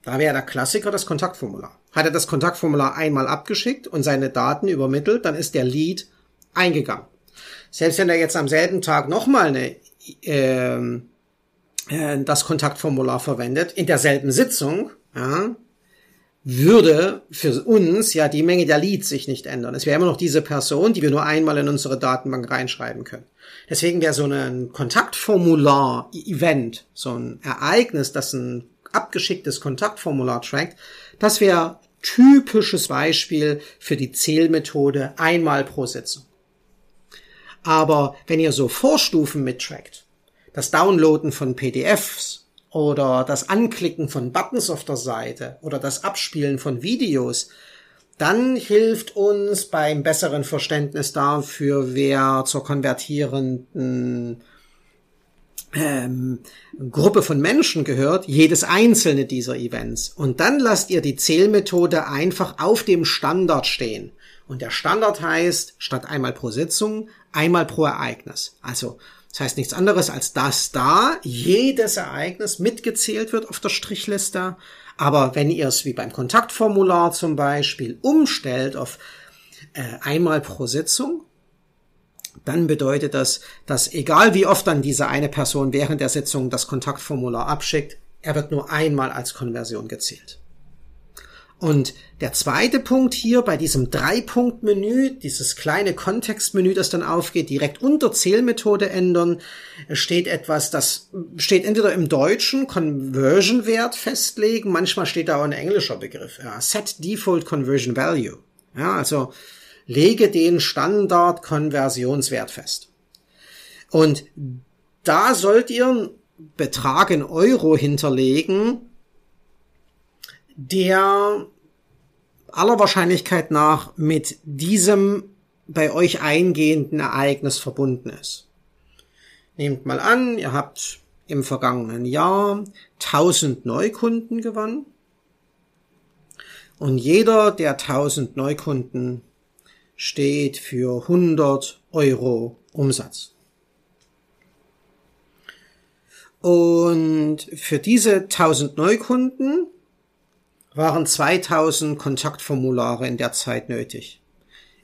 Speaker 1: Da wäre der Klassiker das Kontaktformular. Hat er das Kontaktformular einmal abgeschickt und seine Daten übermittelt, dann ist der Lead eingegangen. Selbst wenn er jetzt am selben Tag nochmal eine, ähm, äh, das Kontaktformular verwendet, in derselben Sitzung, ja, würde für uns ja die Menge der Leads sich nicht ändern. Es wäre immer noch diese Person, die wir nur einmal in unsere Datenbank reinschreiben können. Deswegen wäre so ein Kontaktformular-Event, so ein Ereignis, das ein abgeschicktes Kontaktformular trackt, das wäre typisches Beispiel für die Zählmethode einmal pro Sitzung. Aber wenn ihr so Vorstufen mittrackt, das Downloaden von PDFs oder das Anklicken von Buttons auf der Seite oder das Abspielen von Videos, dann hilft uns beim besseren Verständnis dafür, wer zur konvertierenden ähm, Gruppe von Menschen gehört, jedes einzelne dieser Events. Und dann lasst ihr die Zählmethode einfach auf dem Standard stehen. Und der Standard heißt, statt einmal pro Sitzung, einmal pro Ereignis. Also, das heißt nichts anderes, als dass da jedes Ereignis mitgezählt wird auf der Strichliste. Aber wenn ihr es wie beim Kontaktformular zum Beispiel umstellt auf äh, einmal pro Sitzung, dann bedeutet das, dass egal wie oft dann diese eine Person während der Sitzung das Kontaktformular abschickt, er wird nur einmal als Konversion gezählt. Und der zweite Punkt hier bei diesem Drei-Punkt-Menü, dieses kleine Kontextmenü, das dann aufgeht, direkt unter Zählmethode ändern, steht etwas, das steht entweder im Deutschen Conversion-Wert festlegen, manchmal steht da auch ein englischer Begriff, ja, Set Default Conversion Value. Ja, also lege den Standard-Konversionswert fest. Und da sollt ihr einen Betrag in Euro hinterlegen, der aller Wahrscheinlichkeit nach mit diesem bei euch eingehenden Ereignis verbunden ist. Nehmt mal an, ihr habt im vergangenen Jahr 1000 Neukunden gewonnen Und jeder der 1000 Neukunden steht für 100 Euro Umsatz. Und für diese 1000 Neukunden waren 2000 Kontaktformulare in der Zeit nötig.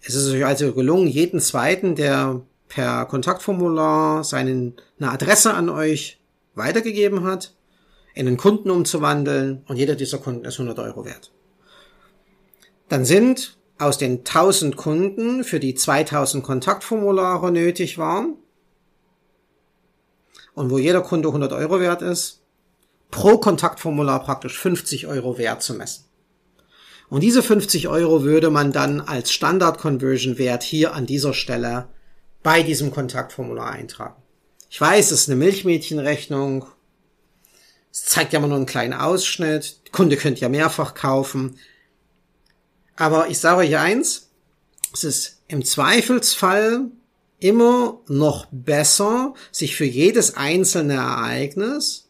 Speaker 1: Es ist euch also gelungen, jeden zweiten, der per Kontaktformular seine Adresse an euch weitergegeben hat, in einen Kunden umzuwandeln und jeder dieser Kunden ist 100 Euro wert. Dann sind aus den 1000 Kunden, für die 2000 Kontaktformulare nötig waren, und wo jeder Kunde 100 Euro wert ist, pro Kontaktformular praktisch 50 Euro wert zu messen. Und diese 50 Euro würde man dann als Standard-Conversion-Wert hier an dieser Stelle bei diesem Kontaktformular eintragen. Ich weiß, es ist eine Milchmädchenrechnung. Es zeigt ja immer nur einen kleinen Ausschnitt. Der Kunde könnte ja mehrfach kaufen. Aber ich sage euch eins, es ist im Zweifelsfall immer noch besser, sich für jedes einzelne Ereignis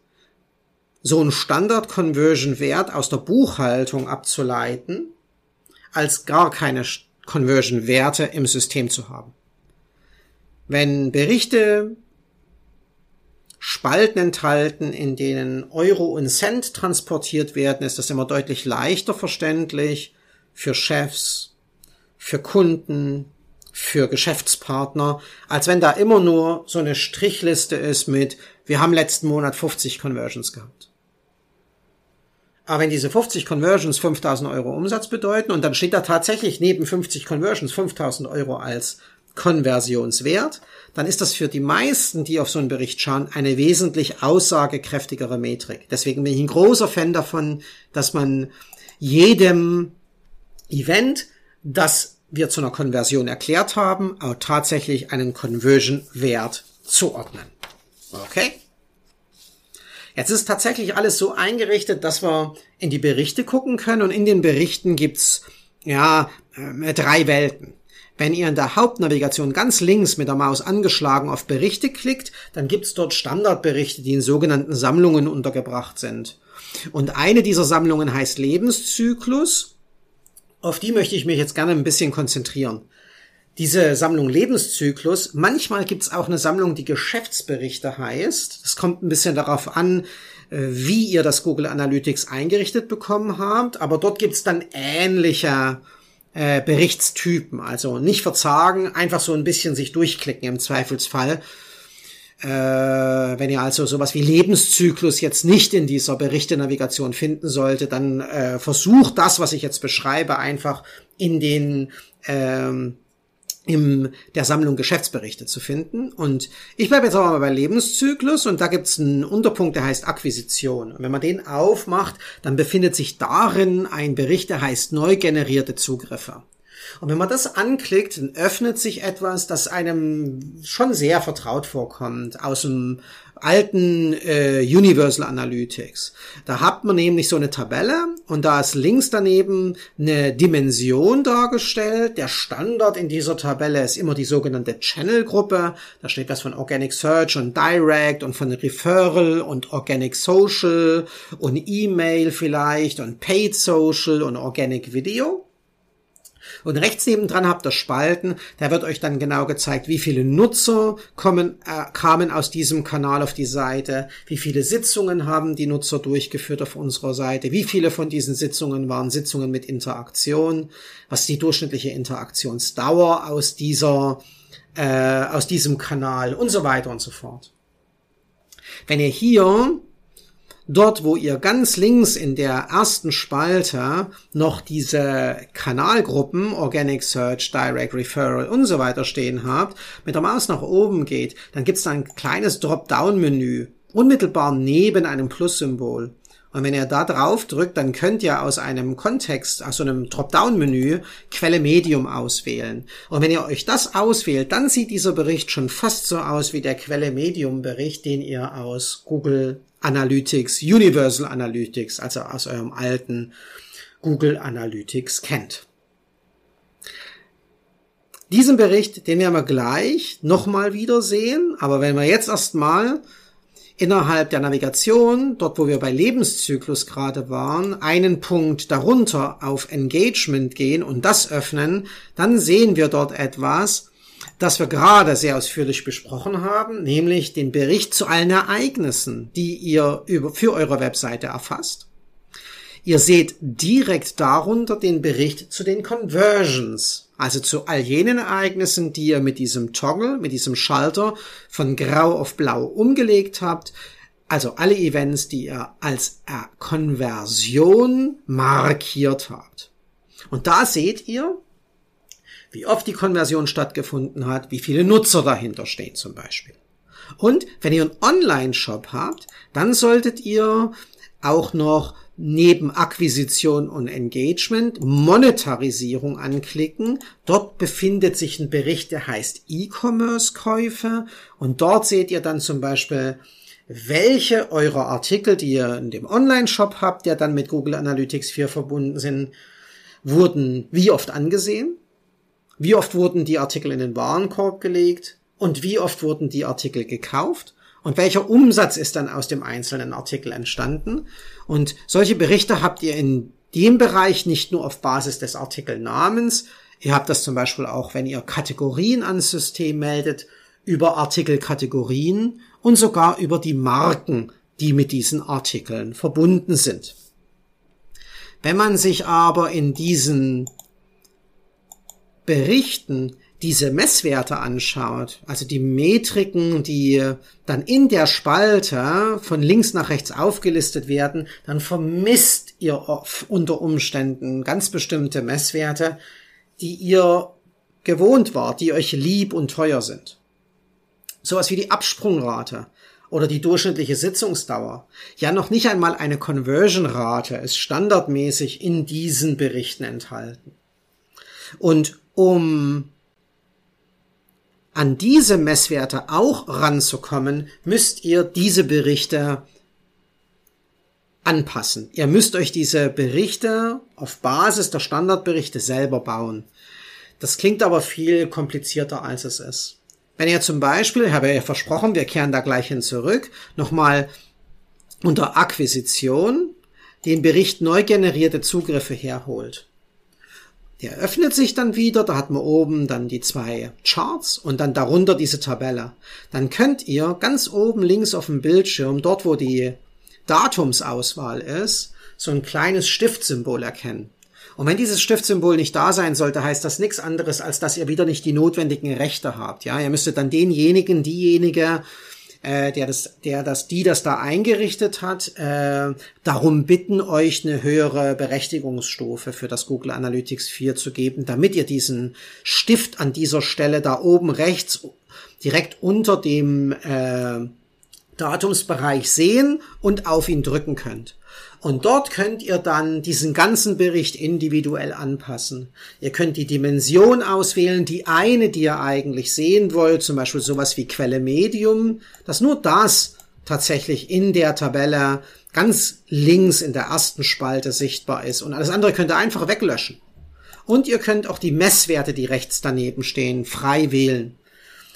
Speaker 1: so einen Standard-Conversion-Wert aus der Buchhaltung abzuleiten, als gar keine Conversion-Werte im System zu haben. Wenn Berichte Spalten enthalten, in denen Euro und Cent transportiert werden, ist das immer deutlich leichter verständlich für Chefs, für Kunden, für Geschäftspartner, als wenn da immer nur so eine Strichliste ist mit, wir haben letzten Monat 50 Conversions gehabt. Aber wenn diese 50 Conversions 5000 Euro Umsatz bedeuten und dann steht da tatsächlich neben 50 Conversions 5000 Euro als Konversionswert, dann ist das für die meisten, die auf so einen Bericht schauen, eine wesentlich aussagekräftigere Metrik. Deswegen bin ich ein großer Fan davon, dass man jedem Event, das wir zu einer Konversion erklärt haben, auch tatsächlich einen Conversion-Wert zuordnen. Okay? Jetzt ist tatsächlich alles so eingerichtet, dass wir in die Berichte gucken können und in den Berichten gibt's ja äh, drei Welten. Wenn ihr in der Hauptnavigation ganz links mit der Maus angeschlagen auf Berichte klickt, dann gibt's dort Standardberichte, die in sogenannten Sammlungen untergebracht sind. Und eine dieser Sammlungen heißt Lebenszyklus. Auf die möchte ich mich jetzt gerne ein bisschen konzentrieren. Diese Sammlung Lebenszyklus, manchmal gibt's auch eine Sammlung, die Geschäftsberichte heißt. Das kommt ein bisschen darauf an, äh, wie ihr das Google Analytics eingerichtet bekommen habt, aber dort gibt's dann ähnliche äh, Berichtstypen. Also nicht verzagen, einfach so ein bisschen sich durchklicken im Zweifelsfall. Äh, wenn ihr also sowas wie Lebenszyklus jetzt nicht in dieser Berichte-Navigation finden sollte, dann äh, versucht das, was ich jetzt beschreibe, einfach in den ähm, in der Sammlung Geschäftsberichte zu finden. Und ich bleibe jetzt aber mal bei Lebenszyklus und da gibt es einen Unterpunkt, der heißt Akquisition. Und wenn man den aufmacht, dann befindet sich darin ein Bericht, der heißt neu generierte Zugriffe. Und wenn man das anklickt, dann öffnet sich etwas, das einem schon sehr vertraut vorkommt aus dem alten äh, Universal Analytics. Da hat man nämlich so eine Tabelle und da ist links daneben eine Dimension dargestellt. Der Standard in dieser Tabelle ist immer die sogenannte Channel-Gruppe. Da steht was von Organic Search und Direct und von Referral und Organic Social und E-Mail vielleicht und Paid Social und Organic Video. Und rechts nebendran habt ihr Spalten, da wird euch dann genau gezeigt, wie viele Nutzer kommen, äh, kamen aus diesem Kanal auf die Seite, wie viele Sitzungen haben die Nutzer durchgeführt auf unserer Seite, wie viele von diesen Sitzungen waren Sitzungen mit Interaktion, was die durchschnittliche Interaktionsdauer aus dieser, äh, aus diesem Kanal? Und so weiter und so fort. Wenn ihr hier dort, wo ihr ganz links in der ersten Spalte noch diese Kanalgruppen Organic Search, Direct Referral und so weiter stehen habt, mit der Maus nach oben geht, dann gibt es ein kleines Dropdown-Menü unmittelbar neben einem Plus-Symbol. Und wenn ihr da drauf drückt, dann könnt ihr aus einem Kontext, aus so einem Dropdown-Menü Quelle Medium auswählen. Und wenn ihr euch das auswählt, dann sieht dieser Bericht schon fast so aus wie der Quelle Medium Bericht, den ihr aus Google Analytics, Universal Analytics, also aus eurem alten Google Analytics kennt. Diesen Bericht, den werden wir gleich nochmal wiedersehen, aber wenn wir jetzt erstmal innerhalb der Navigation, dort wo wir bei Lebenszyklus gerade waren, einen Punkt darunter auf Engagement gehen und das öffnen, dann sehen wir dort etwas, das wir gerade sehr ausführlich besprochen haben, nämlich den Bericht zu allen Ereignissen, die ihr über, für eure Webseite erfasst. Ihr seht direkt darunter den Bericht zu den Conversions, also zu all jenen Ereignissen, die ihr mit diesem Toggle, mit diesem Schalter von grau auf blau umgelegt habt. Also alle Events, die ihr als Konversion markiert habt. Und da seht ihr, wie oft die Konversion stattgefunden hat, wie viele Nutzer dahinter stehen zum Beispiel. Und wenn ihr einen Online-Shop habt, dann solltet ihr auch noch neben Akquisition und Engagement Monetarisierung anklicken. Dort befindet sich ein Bericht, der heißt E-Commerce-Käufe und dort seht ihr dann zum Beispiel, welche eurer Artikel, die ihr in dem Online-Shop habt, der dann mit Google Analytics 4 verbunden sind, wurden wie oft angesehen, wie oft wurden die Artikel in den Warenkorb gelegt und wie oft wurden die Artikel gekauft und welcher Umsatz ist dann aus dem einzelnen Artikel entstanden. Und solche Berichte habt ihr in dem Bereich nicht nur auf Basis des Artikelnamens, ihr habt das zum Beispiel auch, wenn ihr Kategorien ans System meldet, über Artikelkategorien und sogar über die Marken, die mit diesen Artikeln verbunden sind. Wenn man sich aber in diesen Berichten diese Messwerte anschaut, also die Metriken, die dann in der Spalte von links nach rechts aufgelistet werden, dann vermisst ihr unter Umständen ganz bestimmte Messwerte, die ihr gewohnt wart, die euch lieb und teuer sind. Sowas wie die Absprungrate oder die durchschnittliche Sitzungsdauer. Ja, noch nicht einmal eine Conversion-Rate ist standardmäßig in diesen Berichten enthalten. Und um an diese Messwerte auch ranzukommen, müsst ihr diese Berichte anpassen. Ihr müsst euch diese Berichte auf Basis der Standardberichte selber bauen. Das klingt aber viel komplizierter, als es ist. Wenn ihr zum Beispiel, ich habe ja versprochen, wir kehren da gleich hin zurück, nochmal unter Akquisition den Bericht neu generierte Zugriffe herholt der öffnet sich dann wieder, da hat man oben dann die zwei Charts und dann darunter diese Tabelle. Dann könnt ihr ganz oben links auf dem Bildschirm, dort wo die Datumsauswahl ist, so ein kleines Stiftsymbol erkennen. Und wenn dieses Stiftsymbol nicht da sein sollte, heißt das nichts anderes, als dass ihr wieder nicht die notwendigen Rechte habt. Ja, ihr müsstet dann denjenigen, diejenige äh, der das, der das, die das da eingerichtet hat, äh, darum bitten, euch eine höhere Berechtigungsstufe für das Google Analytics 4 zu geben, damit ihr diesen Stift an dieser Stelle da oben rechts direkt unter dem äh, Datumsbereich sehen und auf ihn drücken könnt. Und dort könnt ihr dann diesen ganzen Bericht individuell anpassen. Ihr könnt die Dimension auswählen, die eine, die ihr eigentlich sehen wollt, zum Beispiel sowas wie Quelle Medium, dass nur das tatsächlich in der Tabelle ganz links in der ersten Spalte sichtbar ist. Und alles andere könnt ihr einfach weglöschen. Und ihr könnt auch die Messwerte, die rechts daneben stehen, frei wählen.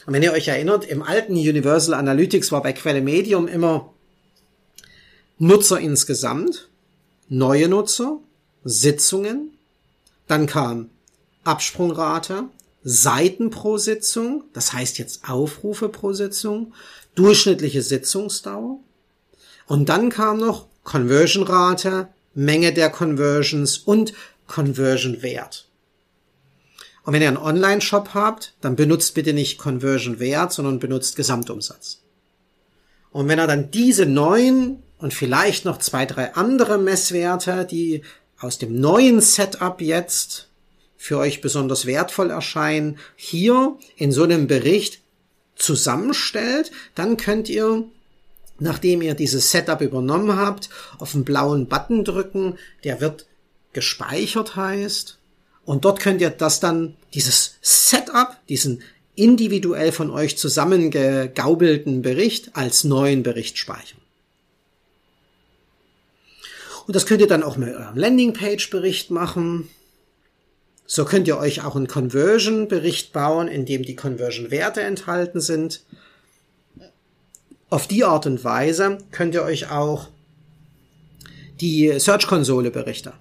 Speaker 1: Und wenn ihr euch erinnert, im alten Universal Analytics war bei Quelle Medium immer Nutzer insgesamt, neue Nutzer, Sitzungen, dann kam Absprungrate, Seiten pro Sitzung, das heißt jetzt Aufrufe pro Sitzung, durchschnittliche Sitzungsdauer und dann kam noch Conversion-Rate, Menge der Conversions und Conversion-Wert. Und wenn ihr einen Online-Shop habt, dann benutzt bitte nicht Conversion-Wert, sondern benutzt Gesamtumsatz. Und wenn er dann diese neuen und vielleicht noch zwei, drei andere Messwerte, die aus dem neuen Setup jetzt für euch besonders wertvoll erscheinen, hier in so einem Bericht zusammenstellt, dann könnt ihr, nachdem ihr dieses Setup übernommen habt, auf den blauen Button drücken, der wird gespeichert heißt, und dort könnt ihr das dann, dieses Setup, diesen individuell von euch zusammengegaubelten Bericht als neuen Bericht speichern. Und das könnt ihr dann auch mit eurem Landingpage-Bericht machen. So könnt ihr euch auch einen Conversion-Bericht bauen, in dem die Conversion-Werte enthalten sind. Auf die Art und Weise könnt ihr euch auch die Search-Konsole-Berichte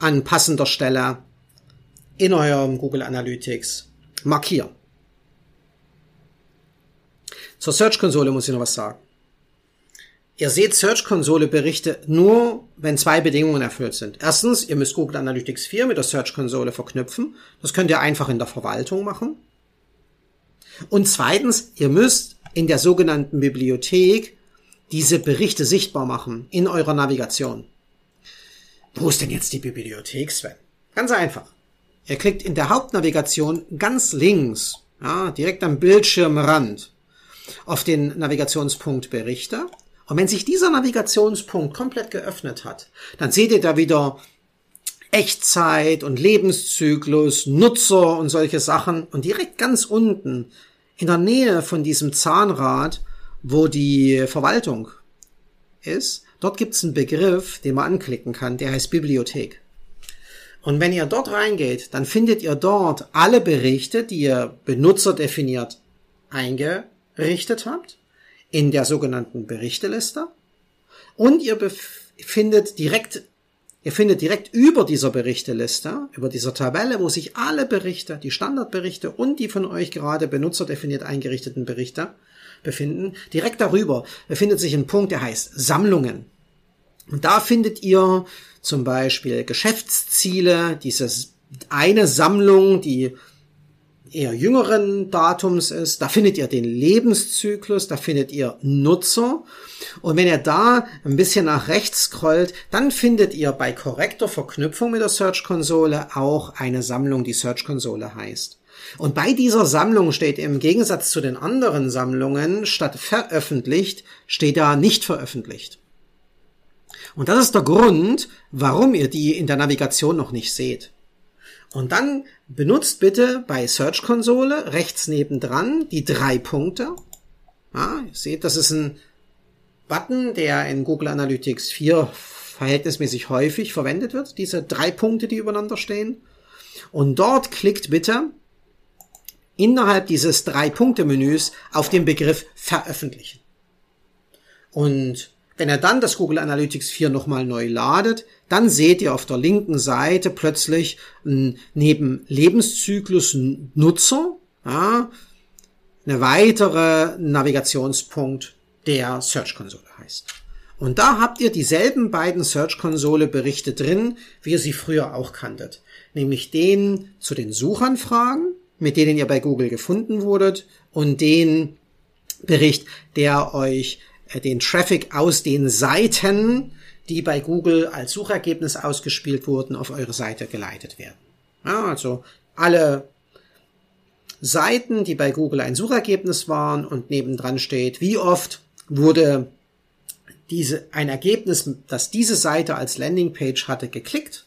Speaker 1: an passender Stelle in eurem Google Analytics markieren. Zur Search-Konsole muss ich noch was sagen. Ihr seht Search-Konsole-Berichte nur, wenn zwei Bedingungen erfüllt sind. Erstens, ihr müsst Google Analytics 4 mit der Search-Konsole verknüpfen. Das könnt ihr einfach in der Verwaltung machen. Und zweitens, ihr müsst in der sogenannten Bibliothek diese Berichte sichtbar machen in eurer Navigation. Wo ist denn jetzt die Bibliothek, Sven? Ganz einfach. Ihr klickt in der Hauptnavigation ganz links, ja, direkt am Bildschirmrand, auf den Navigationspunkt Berichte und wenn sich dieser Navigationspunkt komplett geöffnet hat, dann seht ihr da wieder Echtzeit und Lebenszyklus, Nutzer und solche Sachen. Und direkt ganz unten, in der Nähe von diesem Zahnrad, wo die Verwaltung ist, dort gibt es einen Begriff, den man anklicken kann, der heißt Bibliothek. Und wenn ihr dort reingeht, dann findet ihr dort alle Berichte, die ihr benutzerdefiniert eingerichtet habt in der sogenannten Bericheliste und ihr findet direkt Ihr findet direkt über dieser Bericheliste, über dieser Tabelle, wo sich alle Berichte, die Standardberichte und die von euch gerade benutzerdefiniert eingerichteten Berichte befinden. Direkt darüber befindet sich ein Punkt, der heißt Sammlungen. Und da findet ihr zum Beispiel Geschäftsziele, diese eine Sammlung, die eher jüngeren Datums ist. Da findet ihr den Lebenszyklus, da findet ihr Nutzer. Und wenn ihr da ein bisschen nach rechts scrollt, dann findet ihr bei korrekter Verknüpfung mit der Search-Konsole auch eine Sammlung, die Search-Konsole heißt. Und bei dieser Sammlung steht im Gegensatz zu den anderen Sammlungen statt veröffentlicht, steht da nicht veröffentlicht. Und das ist der Grund, warum ihr die in der Navigation noch nicht seht. Und dann benutzt bitte bei Search Konsole rechts nebendran die drei Punkte. Ja, ihr seht, das ist ein Button, der in Google Analytics 4 verhältnismäßig häufig verwendet wird. Diese drei Punkte, die übereinander stehen. Und dort klickt bitte innerhalb dieses drei Punkte Menüs auf den Begriff veröffentlichen. Und wenn er dann das Google Analytics 4 nochmal neu ladet, dann seht ihr auf der linken Seite plötzlich neben Lebenszyklus Nutzer ja, eine weitere Navigationspunkt der Search Konsole heißt. Und da habt ihr dieselben beiden Search Konsole Berichte drin, wie ihr sie früher auch kanntet. Nämlich den zu den Suchanfragen, mit denen ihr bei Google gefunden wurdet und den Bericht, der euch äh, den Traffic aus den Seiten, die bei Google als Suchergebnis ausgespielt wurden, auf eure Seite geleitet werden. Ja, also alle Seiten, die bei Google ein Suchergebnis waren und nebendran steht, wie oft wurde diese, ein Ergebnis, das diese Seite als Landingpage hatte, geklickt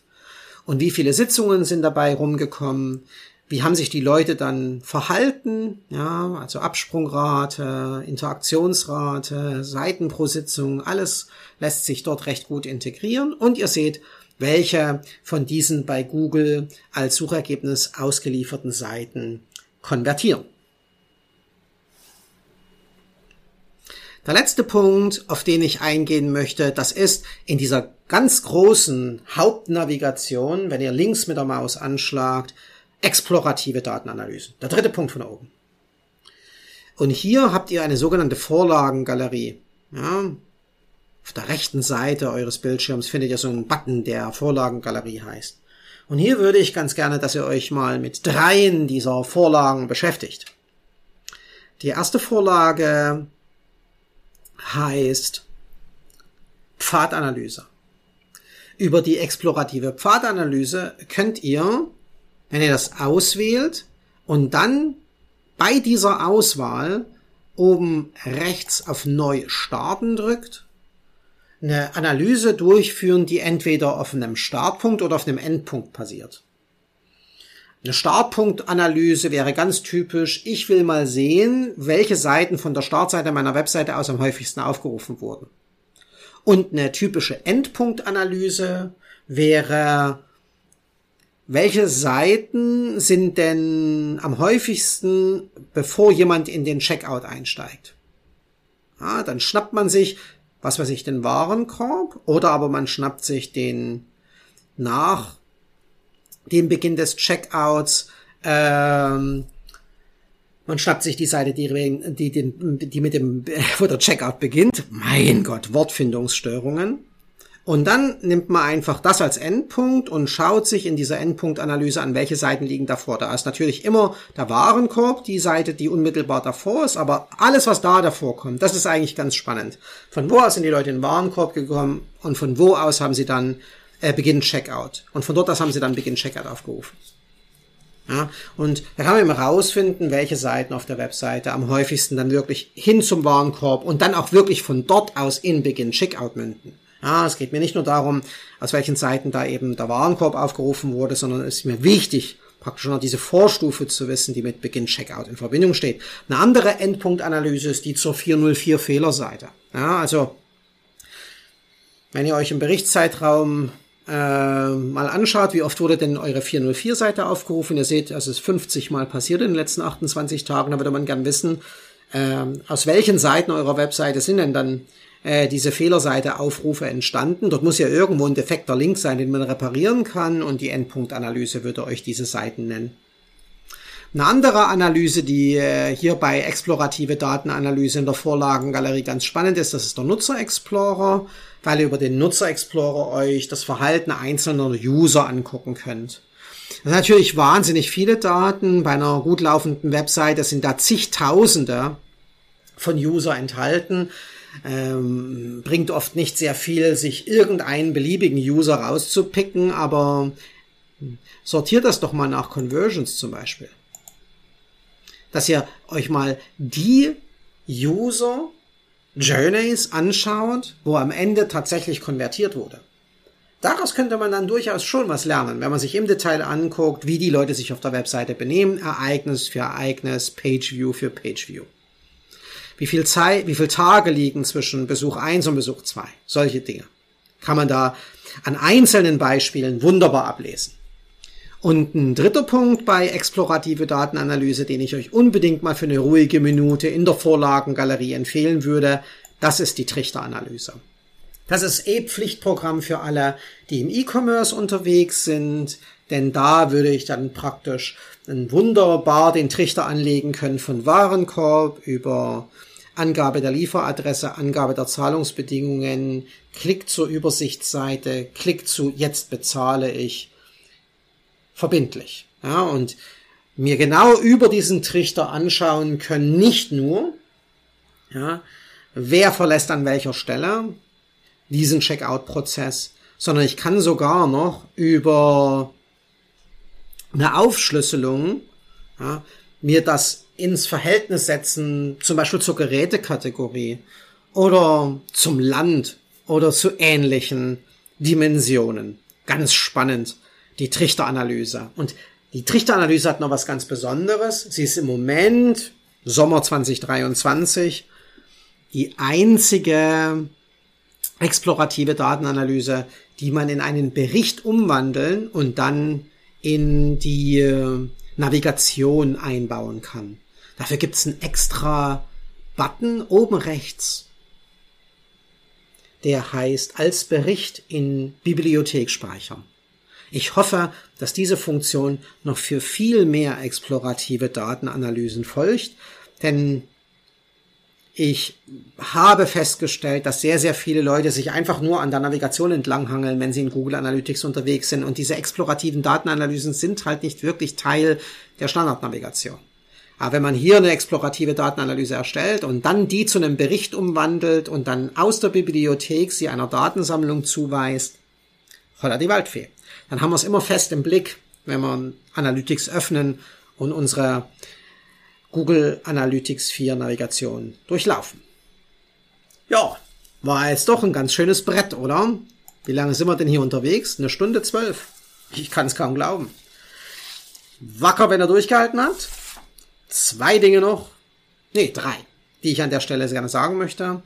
Speaker 1: und wie viele Sitzungen sind dabei rumgekommen, wie haben sich die Leute dann verhalten, ja, also Absprungrate, Interaktionsrate, Seiten pro Sitzung, alles lässt sich dort recht gut integrieren und ihr seht, welche von diesen bei Google als Suchergebnis ausgelieferten Seiten konvertieren. Der letzte Punkt, auf den ich eingehen möchte, das ist in dieser ganz großen Hauptnavigation, wenn ihr links mit der Maus anschlagt, explorative Datenanalysen. Der dritte Punkt von oben. Und hier habt ihr eine sogenannte Vorlagengalerie. Ja, auf der rechten Seite eures Bildschirms findet ihr so einen Button, der Vorlagengalerie heißt. Und hier würde ich ganz gerne, dass ihr euch mal mit dreien dieser Vorlagen beschäftigt. Die erste Vorlage heißt Pfadanalyse. Über die explorative Pfadanalyse könnt ihr wenn ihr das auswählt und dann bei dieser Auswahl oben rechts auf Neu starten drückt, eine Analyse durchführen, die entweder auf einem Startpunkt oder auf einem Endpunkt passiert. Eine Startpunktanalyse wäre ganz typisch. Ich will mal sehen, welche Seiten von der Startseite meiner Webseite aus am häufigsten aufgerufen wurden. Und eine typische Endpunktanalyse wäre, welche Seiten sind denn am häufigsten, bevor jemand in den Checkout einsteigt? Ja, dann schnappt man sich, was weiß ich, den Warenkorb oder aber man schnappt sich den nach dem Beginn des Checkouts ähm, man schnappt sich die Seite, die, die, die, die mit dem, wo der Checkout beginnt. Mein Gott, Wortfindungsstörungen. Und dann nimmt man einfach das als Endpunkt und schaut sich in dieser Endpunktanalyse an, welche Seiten liegen davor. Da ist natürlich immer der Warenkorb, die Seite, die unmittelbar davor ist, aber alles, was da davor kommt, das ist eigentlich ganz spannend. Von wo aus sind die Leute in den Warenkorb gekommen und von wo aus haben sie dann äh, Beginn Checkout. Und von dort aus haben sie dann Beginn Checkout aufgerufen. Ja, und da kann man immer rausfinden, welche Seiten auf der Webseite am häufigsten dann wirklich hin zum Warenkorb und dann auch wirklich von dort aus in Beginn Checkout münden. Ja, es geht mir nicht nur darum, aus welchen Seiten da eben der Warenkorb aufgerufen wurde, sondern es ist mir wichtig, praktisch noch diese Vorstufe zu wissen, die mit Beginn Checkout in Verbindung steht. Eine andere Endpunktanalyse ist die zur 404 Fehlerseite. Ja, also, wenn ihr euch im Berichtszeitraum äh, mal anschaut, wie oft wurde denn eure 404-Seite aufgerufen. Ihr seht, es ist 50 Mal passiert in den letzten 28 Tagen. Da würde man gern wissen, äh, aus welchen Seiten eurer Webseite sind denn dann äh, diese Fehlerseite-Aufrufe entstanden. Dort muss ja irgendwo ein defekter Link sein, den man reparieren kann und die Endpunktanalyse würde euch diese Seiten nennen. Eine andere Analyse, die äh, hier bei explorative Datenanalyse in der Vorlagengalerie ganz spannend ist, das ist der Nutzer Explorer weil ihr über den Nutzer Explorer euch das Verhalten einzelner User angucken könnt. Das sind natürlich wahnsinnig viele Daten. Bei einer gut laufenden Webseite sind da zigtausende von User enthalten. Ähm, bringt oft nicht sehr viel, sich irgendeinen beliebigen User rauszupicken, aber sortiert das doch mal nach Conversions zum Beispiel. Dass ihr euch mal die User Journeys anschaut, wo am Ende tatsächlich konvertiert wurde. Daraus könnte man dann durchaus schon was lernen, wenn man sich im Detail anguckt, wie die Leute sich auf der Webseite benehmen, Ereignis für Ereignis, Pageview für Pageview. Wie viel Zeit, wie viel Tage liegen zwischen Besuch 1 und Besuch 2? Solche Dinge. Kann man da an einzelnen Beispielen wunderbar ablesen. Und ein dritter Punkt bei explorative Datenanalyse, den ich euch unbedingt mal für eine ruhige Minute in der Vorlagengalerie empfehlen würde, das ist die Trichteranalyse. Das ist eh Pflichtprogramm für alle, die im E-Commerce unterwegs sind, denn da würde ich dann praktisch wunderbar den Trichter anlegen können von Warenkorb über Angabe der Lieferadresse, Angabe der Zahlungsbedingungen, Klick zur Übersichtsseite, Klick zu Jetzt bezahle ich verbindlich. Ja, und mir genau über diesen Trichter anschauen können, nicht nur, ja, wer verlässt an welcher Stelle diesen Checkout-Prozess, sondern ich kann sogar noch über eine Aufschlüsselung ja, mir das ins Verhältnis setzen, zum Beispiel zur Gerätekategorie oder zum Land oder zu ähnlichen Dimensionen. Ganz spannend die Trichteranalyse. Und die Trichteranalyse hat noch was ganz Besonderes. Sie ist im Moment, Sommer 2023, die einzige explorative Datenanalyse, die man in einen Bericht umwandeln und dann in die äh, Navigation einbauen kann. Dafür gibt es einen extra Button oben rechts, der heißt als Bericht in Bibliothek speichern. Ich hoffe, dass diese Funktion noch für viel mehr explorative Datenanalysen folgt, denn ich habe festgestellt, dass sehr, sehr viele Leute sich einfach nur an der Navigation entlanghangeln, wenn sie in Google Analytics unterwegs sind. Und diese explorativen Datenanalysen sind halt nicht wirklich Teil der Standardnavigation. Aber wenn man hier eine explorative Datenanalyse erstellt und dann die zu einem Bericht umwandelt und dann aus der Bibliothek sie einer Datensammlung zuweist, holla die Waldfee dann haben wir es immer fest im Blick, wenn wir Analytics öffnen und unsere Google Analytics 4 Navigation durchlaufen. Ja, war jetzt doch ein ganz schönes Brett, oder? Wie lange sind wir denn hier unterwegs? Eine Stunde zwölf. Ich kann es kaum glauben. Wacker, wenn er durchgehalten hat. Zwei Dinge noch. Nee, drei, die ich an der Stelle gerne sagen möchte.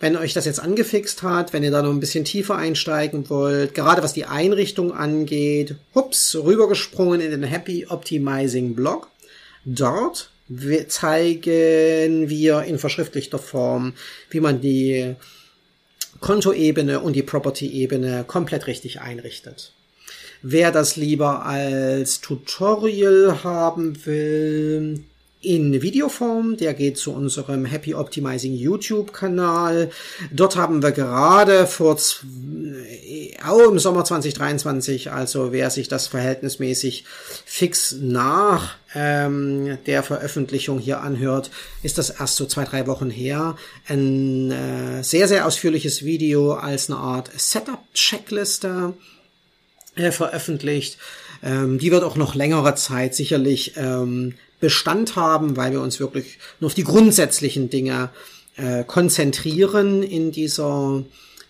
Speaker 1: wenn euch das jetzt angefixt hat, wenn ihr da noch ein bisschen tiefer einsteigen wollt, gerade was die Einrichtung angeht, hups, rübergesprungen in den Happy Optimizing Blog. Dort zeigen wir in verschriftlichter Form, wie man die Kontoebene und die Property-Ebene komplett richtig einrichtet. Wer das lieber als Tutorial haben will, in Videoform. Der geht zu unserem Happy Optimizing YouTube-Kanal. Dort haben wir gerade vor, auch im Sommer 2023, also wer sich das verhältnismäßig fix nach ähm, der Veröffentlichung hier anhört, ist das erst so zwei, drei Wochen her. Ein äh, sehr, sehr ausführliches Video als eine Art Setup-Checkliste äh, veröffentlicht. Ähm, die wird auch noch längere Zeit sicherlich ähm, Bestand haben, weil wir uns wirklich nur auf die grundsätzlichen Dinge äh, konzentrieren in dieser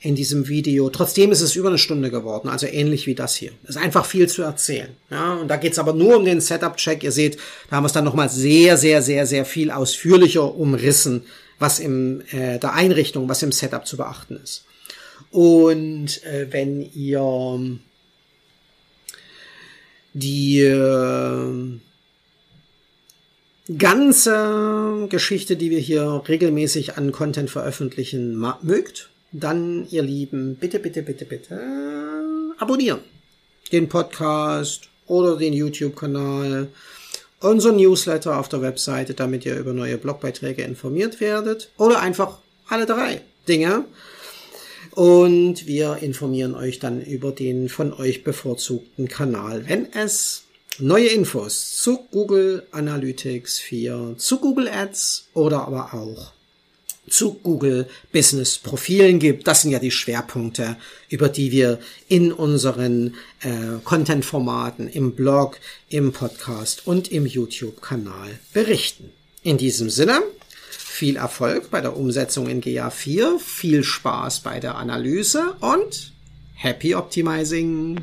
Speaker 1: in diesem Video. Trotzdem ist es über eine Stunde geworden, also ähnlich wie das hier. Es ist einfach viel zu erzählen. Ja, und da geht's aber nur um den Setup-Check. Ihr seht, da haben wir es dann nochmal sehr, sehr, sehr, sehr viel ausführlicher umrissen, was im äh, der Einrichtung, was im Setup zu beachten ist. Und äh, wenn ihr die äh, ganze Geschichte, die wir hier regelmäßig an Content veröffentlichen, mögt, dann, ihr Lieben, bitte, bitte, bitte, bitte abonnieren. Den Podcast oder den YouTube-Kanal, unser Newsletter auf der Webseite, damit ihr über neue Blogbeiträge informiert werdet. Oder einfach alle drei Dinge. Und wir informieren euch dann über den von euch bevorzugten Kanal, wenn es neue Infos zu Google Analytics 4, zu Google Ads oder aber auch zu Google Business Profilen gibt. Das sind ja die Schwerpunkte, über die wir in unseren äh, Content-Formaten im Blog, im Podcast und im YouTube-Kanal berichten. In diesem Sinne, viel Erfolg bei der Umsetzung in GA4, viel Spaß bei der Analyse und Happy Optimizing!